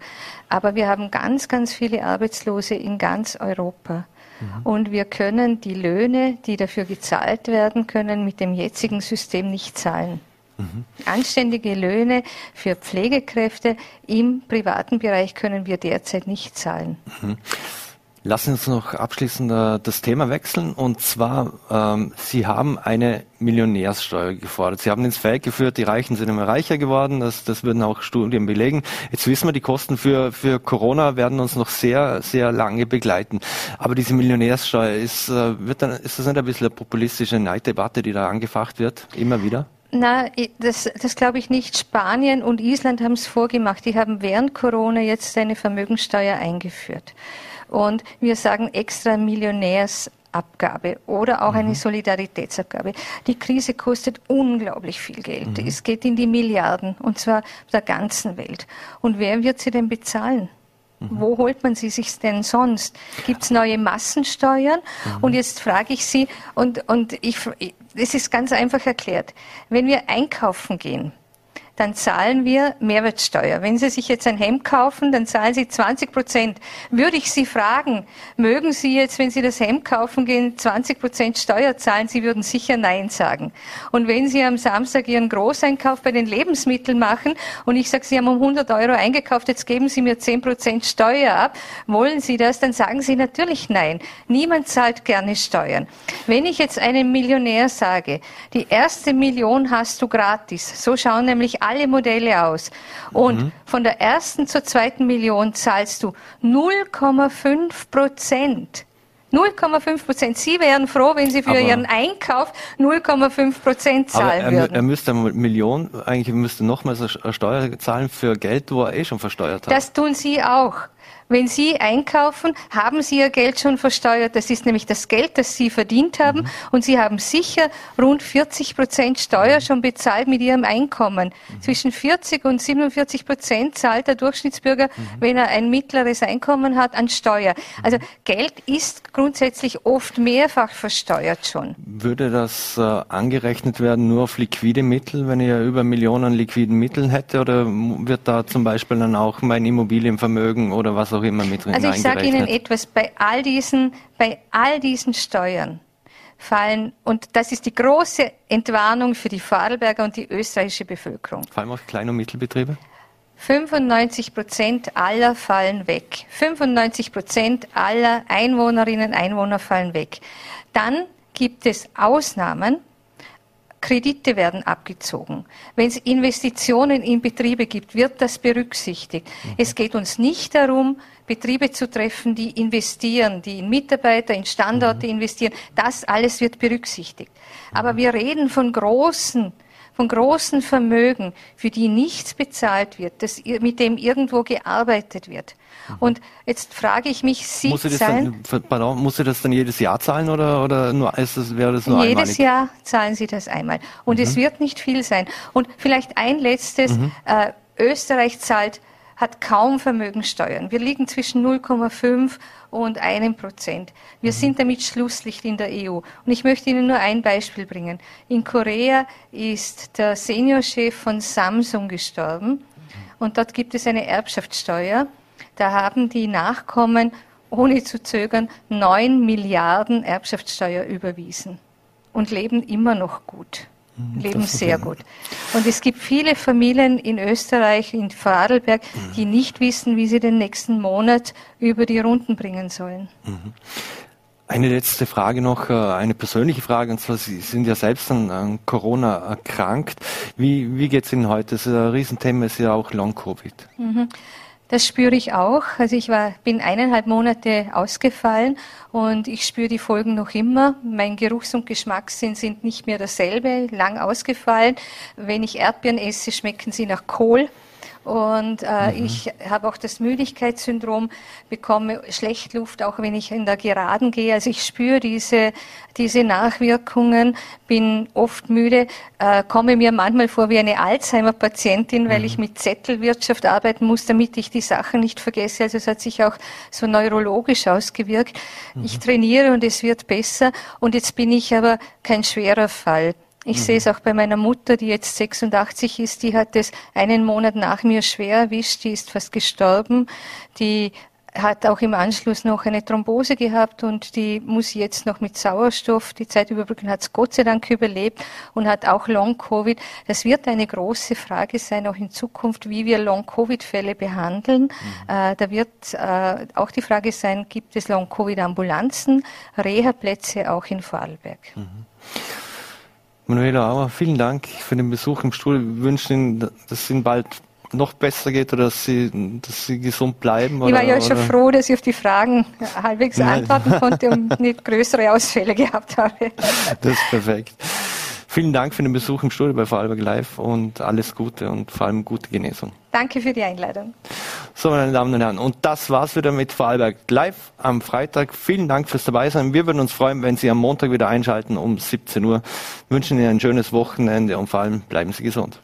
Speaker 4: Aber wir haben ganz, ganz viele Arbeitslose in ganz Europa. Mhm. Und wir können die Löhne, die dafür gezahlt werden können, mit dem jetzigen System nicht zahlen. Mhm. Anständige Löhne für Pflegekräfte im privaten Bereich können wir derzeit nicht zahlen. Mhm.
Speaker 1: Lassen Sie uns noch abschließend äh, das Thema wechseln. Und zwar, ähm, Sie haben eine Millionärssteuer gefordert. Sie haben ins Feld geführt, die Reichen sind immer reicher geworden. Das, das würden auch Studien belegen. Jetzt wissen wir, die Kosten für, für Corona werden uns noch sehr, sehr lange begleiten. Aber diese Millionärssteuer, ist, äh, wird dann, ist das nicht ein bisschen eine populistische Neiddebatte, die da angefacht wird? Immer wieder?
Speaker 4: Na, das, das glaube ich nicht. Spanien und Island haben es vorgemacht. Die haben während Corona jetzt eine Vermögensteuer eingeführt. Und wir sagen extra Millionärsabgabe oder auch eine mhm. Solidaritätsabgabe. Die Krise kostet unglaublich viel Geld. Mhm. Es geht in die Milliarden und zwar der ganzen Welt. Und wer wird sie denn bezahlen? Mhm. Wo holt man sie sich denn sonst? Gibt es neue Massensteuern? Mhm. Und jetzt frage ich Sie, und, und ich, es ist ganz einfach erklärt, wenn wir einkaufen gehen, dann zahlen wir Mehrwertsteuer. Wenn Sie sich jetzt ein Hemd kaufen, dann zahlen Sie 20 Prozent. Würde ich Sie fragen, mögen Sie jetzt, wenn Sie das Hemd kaufen gehen, 20 Prozent Steuer zahlen? Sie würden sicher Nein sagen. Und wenn Sie am Samstag Ihren Großeinkauf bei den Lebensmitteln machen und ich sage, Sie haben um 100 Euro eingekauft, jetzt geben Sie mir 10 Prozent Steuer ab, wollen Sie das? Dann sagen Sie natürlich Nein. Niemand zahlt gerne Steuern. Wenn ich jetzt einem Millionär sage, die erste Million hast du gratis, so schauen nämlich alle Modelle aus. Und mhm. von der ersten zur zweiten Million zahlst du 0,5 Prozent. 0,5 Prozent. Sie wären froh, wenn Sie für aber Ihren Einkauf 0,5 Prozent zahlen
Speaker 1: er,
Speaker 4: würden.
Speaker 1: Er müsste eine Million, eigentlich müsste nochmals eine Steuer zahlen für Geld, wo er eh schon versteuert hat.
Speaker 4: Das tun Sie auch. Wenn Sie einkaufen, haben Sie Ihr Geld schon versteuert. Das ist nämlich das Geld, das Sie verdient haben. Mhm. Und Sie haben sicher rund 40 Prozent Steuer schon bezahlt mit Ihrem Einkommen. Mhm. Zwischen 40 und 47 Prozent zahlt der Durchschnittsbürger, mhm. wenn er ein mittleres Einkommen hat, an Steuer. Mhm. Also Geld ist grundsätzlich oft mehrfach versteuert schon.
Speaker 1: Würde das äh, angerechnet werden nur auf liquide Mittel, wenn ihr über Millionen liquiden Mitteln hätte? Oder wird da zum Beispiel dann auch mein Immobilienvermögen oder was auch immer mit
Speaker 4: Also ich sage Ihnen etwas, bei all diesen, bei all diesen Steuern fallen, und das ist die große Entwarnung für die Vorarlberger und die österreichische Bevölkerung.
Speaker 1: Vor allem auf Klein- und Mittelbetriebe?
Speaker 4: 95 Prozent aller fallen weg. 95 Prozent aller Einwohnerinnen und Einwohner fallen weg. Dann gibt es Ausnahmen, Kredite werden abgezogen. Wenn es Investitionen in Betriebe gibt, wird das berücksichtigt. Mhm. Es geht uns nicht darum, Betriebe zu treffen, die investieren, die in Mitarbeiter, in Standorte mhm. investieren. Das alles wird berücksichtigt. Aber mhm. wir reden von großen von großen Vermögen, für die nichts bezahlt wird, das, mit dem irgendwo gearbeitet wird. Mhm. Und jetzt frage ich mich, Sie
Speaker 1: muss das dann, pardon, muss sie das dann jedes Jahr zahlen oder, oder nur, ist das, wäre das nur
Speaker 4: Jedes
Speaker 1: einmalig?
Speaker 4: Jahr zahlen Sie das einmal. Und mhm. es wird nicht viel sein. Und vielleicht ein letztes, mhm. äh, Österreich zahlt hat kaum Vermögensteuern. Wir liegen zwischen 0,5 und einem Prozent. Wir mhm. sind damit Schlusslicht in der EU. Und ich möchte Ihnen nur ein Beispiel bringen. In Korea ist der Seniorchef von Samsung gestorben mhm. und dort gibt es eine Erbschaftssteuer. Da haben die Nachkommen ohne zu zögern 9 Milliarden Erbschaftssteuer überwiesen und leben immer noch gut. Mhm, leben sehr gut. Und es gibt viele Familien in Österreich, in Vorarlberg, die mhm. nicht wissen, wie sie den nächsten Monat über die Runden bringen sollen. Mhm.
Speaker 1: Eine letzte Frage noch, äh, eine persönliche Frage, und zwar, Sie sind ja selbst an, an Corona erkrankt. Wie, wie geht es Ihnen heute? Das ist ein Riesenthema, ist ja auch Long-Covid.
Speaker 4: Das spüre ich auch. Also ich war, bin eineinhalb Monate ausgefallen und ich spüre die Folgen noch immer. Mein Geruchs- und Geschmackssinn sind nicht mehr dasselbe, lang ausgefallen. Wenn ich Erdbeeren esse, schmecken sie nach Kohl. Und äh, mhm. ich habe auch das Müdigkeitssyndrom, bekomme schlecht Luft, auch wenn ich in der Geraden gehe. Also ich spüre diese, diese Nachwirkungen, bin oft müde, äh, komme mir manchmal vor wie eine Alzheimer-Patientin, weil mhm. ich mit Zettelwirtschaft arbeiten muss, damit ich die Sachen nicht vergesse. Also es hat sich auch so neurologisch ausgewirkt. Mhm. Ich trainiere und es wird besser. Und jetzt bin ich aber kein schwerer Fall. Ich mhm. sehe es auch bei meiner Mutter, die jetzt 86 ist, die hat es einen Monat nach mir schwer erwischt, die ist fast gestorben, die hat auch im Anschluss noch eine Thrombose gehabt und die muss jetzt noch mit Sauerstoff die Zeit überbrücken, hat es Gott sei Dank überlebt und hat auch Long-Covid. Das wird eine große Frage sein, auch in Zukunft, wie wir Long-Covid-Fälle behandeln. Mhm. Äh, da wird äh, auch die Frage sein, gibt es Long-Covid-Ambulanzen, Reha-Plätze auch in Vorarlberg. Mhm.
Speaker 1: Manuela Auer, vielen Dank für den Besuch im Stuhl. Wir wünschen Ihnen, dass es Ihnen bald noch besser geht oder dass Sie, dass Sie gesund bleiben?
Speaker 4: Oder, ich war ja schon froh, dass ich auf die Fragen halbwegs Nein. antworten konnte und nicht größere Ausfälle gehabt habe.
Speaker 1: Das ist perfekt. Vielen Dank für den Besuch im Studio bei Vorarlberg Live und alles Gute und vor allem gute Genesung.
Speaker 4: Danke für die Einladung.
Speaker 1: So, meine Damen und Herren, und das war's wieder mit Vorarlberg Live am Freitag. Vielen Dank fürs Dabeisein. Wir würden uns freuen, wenn Sie am Montag wieder einschalten um 17 Uhr. Wir wünschen Ihnen ein schönes Wochenende und vor allem bleiben Sie gesund.